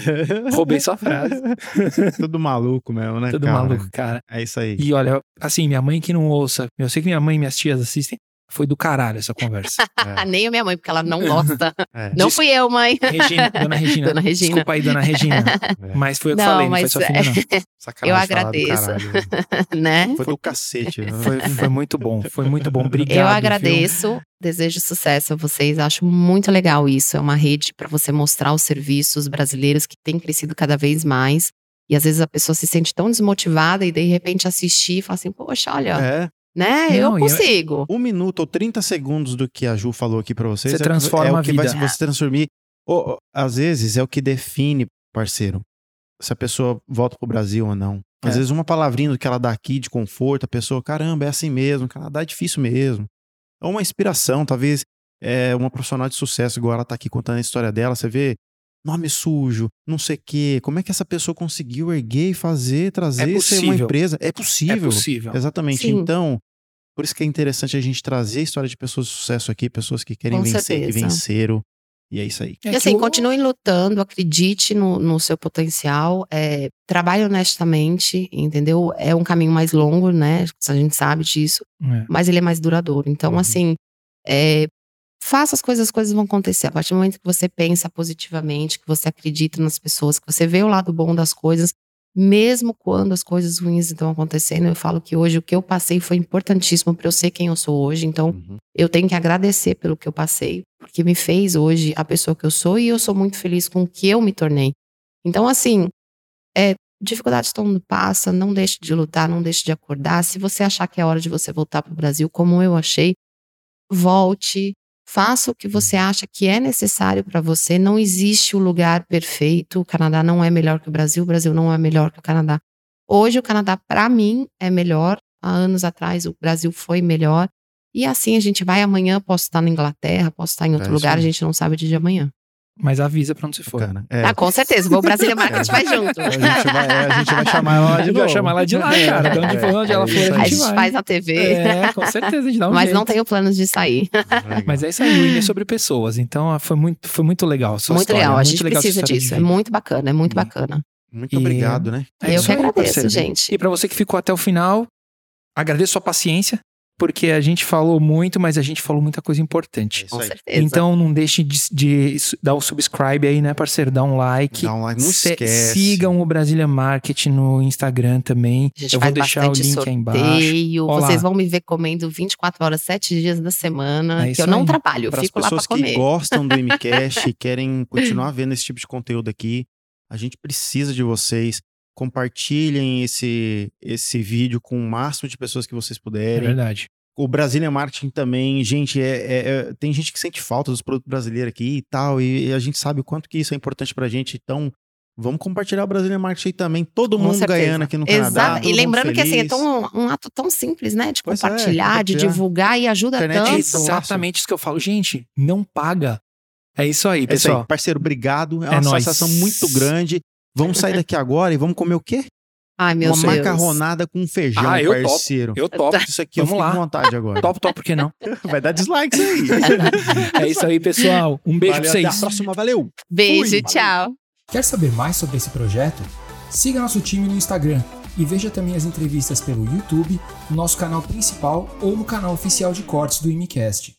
Roubei sua frase. [laughs] Tudo maluco mesmo, né, Tudo cara? maluco, cara. É isso aí. E olha, assim, minha mãe que não ouça, eu sei que minha mãe e minhas tias assistem, foi do caralho essa conversa. Ah, [laughs] nem a minha mãe, porque ela não gosta. [laughs] É, Não Diz- fui eu, mãe. Regina, dona Regina. Dona Regina. Desculpa aí, dona Regina. [laughs] é. Mas foi eu que Não, falei, não foi mas sua filha, não. Sacanagem Eu agradeço. caralho. né? Foi do cacete. né? Foi, foi muito bom, foi muito bom. Obrigado. Eu viu? agradeço, desejo sucesso a vocês. Acho muito legal isso. É uma rede para você mostrar os serviços brasileiros que têm crescido cada vez mais. E às vezes a pessoa se sente tão desmotivada e de repente assistir e fala assim: Poxa, olha, É, né? Não, eu é- consigo. um minuto ou 30 segundos do que a Ju falou aqui pra vocês. Você é o que- transforma é o a que vai vida. você transformar. Ou, ou, às vezes é o que define, parceiro, se a pessoa volta pro Brasil ou não. Às É. vezes uma palavrinha do que ela dá aqui de conforto, a pessoa, caramba, é assim mesmo, Canadá é difícil mesmo. É uma inspiração, talvez é uma profissional de sucesso, igual ela tá aqui contando a história dela, você vê nome sujo, não sei o quê. Como é que essa pessoa conseguiu erguer e fazer, trazer É isso é uma possível. empresa? É É possível. possível. Exatamente. Sim. Então, por isso que é interessante a gente trazer a história de pessoas de sucesso aqui, pessoas que querem Com vencer, que certeza. venceram. E é isso aí. É E que assim, continue lutando, acredite no, no seu potencial, é, trabalhe honestamente, entendeu? É um caminho mais longo, né? A gente sabe disso, É. mas ele é mais duradouro. Então, Uhum. assim, é, faça as coisas, as coisas vão acontecer. A partir do momento que você pensa positivamente, que você acredita nas pessoas, que você vê o lado bom das coisas, mesmo quando as coisas ruins estão acontecendo, eu falo que hoje o que eu passei foi importantíssimo para eu ser quem eu sou hoje. Então, Uhum. eu tenho que agradecer pelo que eu passei, porque me fez hoje a pessoa que eu sou e eu sou muito feliz com o que eu me tornei. Então, assim, é, dificuldades todo mundo passa, não deixe de lutar, não deixe de acordar. Se você achar que é hora de você voltar para o Brasil, como eu achei, volte, faça o que você acha que é necessário para você. Não existe o lugar perfeito. O Canadá não é melhor que o Brasil, o Brasil não é melhor que o Canadá. Hoje, o Canadá, para mim, é melhor. Há anos atrás, o Brasil foi melhor. E assim a gente vai amanhã, posso estar na Inglaterra, posso estar em outro É lugar, a gente não sabe o dia de amanhã. Mas avisa pra onde você for. Bacana. É, Ah, com certeza, vou Brasília [laughs] Market vai junto. a, gente vai, é, a gente vai chamar ela A de gente vai novo. chamar ela de lá, cara. De onde for, onde ela for, isso a A gente gente vai. faz na TV. É, com certeza, a gente dá um Mas jeito. não tenho planos de sair. Mas é isso aí, o é sobre pessoas. Então ah, foi muito, foi muito legal. a Sua muito história, legal, a gente legal precisa disso. É muito bacana, é muito Hum. bacana. Muito E- obrigado, né? É eu que agradeço, gente. E pra você que ficou até o final, agradeço sua paciência, porque a gente falou muito, mas a gente falou muita coisa importante. É Com certeza. Então não deixe de, de dar o subscribe aí, né, parceiro? Dá um like. Dá um like, não Se- esquece. Sigam o Brasília Market no Instagram também. a gente Eu vou deixar o link aí embaixo. sorteio. Ó lá. Vocês vão me ver comendo 24 horas, 7 dias da semana. É que eu não aí. trabalho, eu Para as fico lá pra pessoas que comer. gostam do MCast e [laughs] querem continuar vendo esse tipo de conteúdo aqui, a gente precisa de vocês. Compartilhem esse, esse vídeo com o máximo de pessoas que vocês É puderem. verdade. o Brasília Marketing também, gente, é, é- é- tem gente que sente falta dos produtos brasileiros aqui e tal, e, e a gente sabe o quanto que isso é importante pra gente, então vamos compartilhar o Brasília Marketing também, todo Com mundo certeza. ganhando aqui no Canadá. Exato. E lembrando que assim, é tão, um ato tão simples, né? De Pois é, compartilhar, de compartilhar. divulgar e ajuda Internet tanto. é Exatamente isso que eu falo. Gente, não paga. É isso aí, É isso pessoal. aí, parceiro, obrigado, é É uma nóis. sensação muito grande. Vamos sair daqui agora e vamos comer o quê? Ai, meu uma Deus. macarronada com feijão, Ah, eu topo. parceiro. Eu topo. Isso aqui eu Vamos fico lá. com vontade agora. Top, top, por que não? [laughs] Vai dar dislike isso aí. [laughs] É isso aí, pessoal. Um beijo Valeu, pra Até a vocês. próxima, valeu! Beijo, Fui. tchau. Quer saber mais sobre esse projeto? Siga nosso time no Instagram e veja também as entrevistas pelo YouTube, no nosso canal principal ou no canal oficial de cortes do IMCast.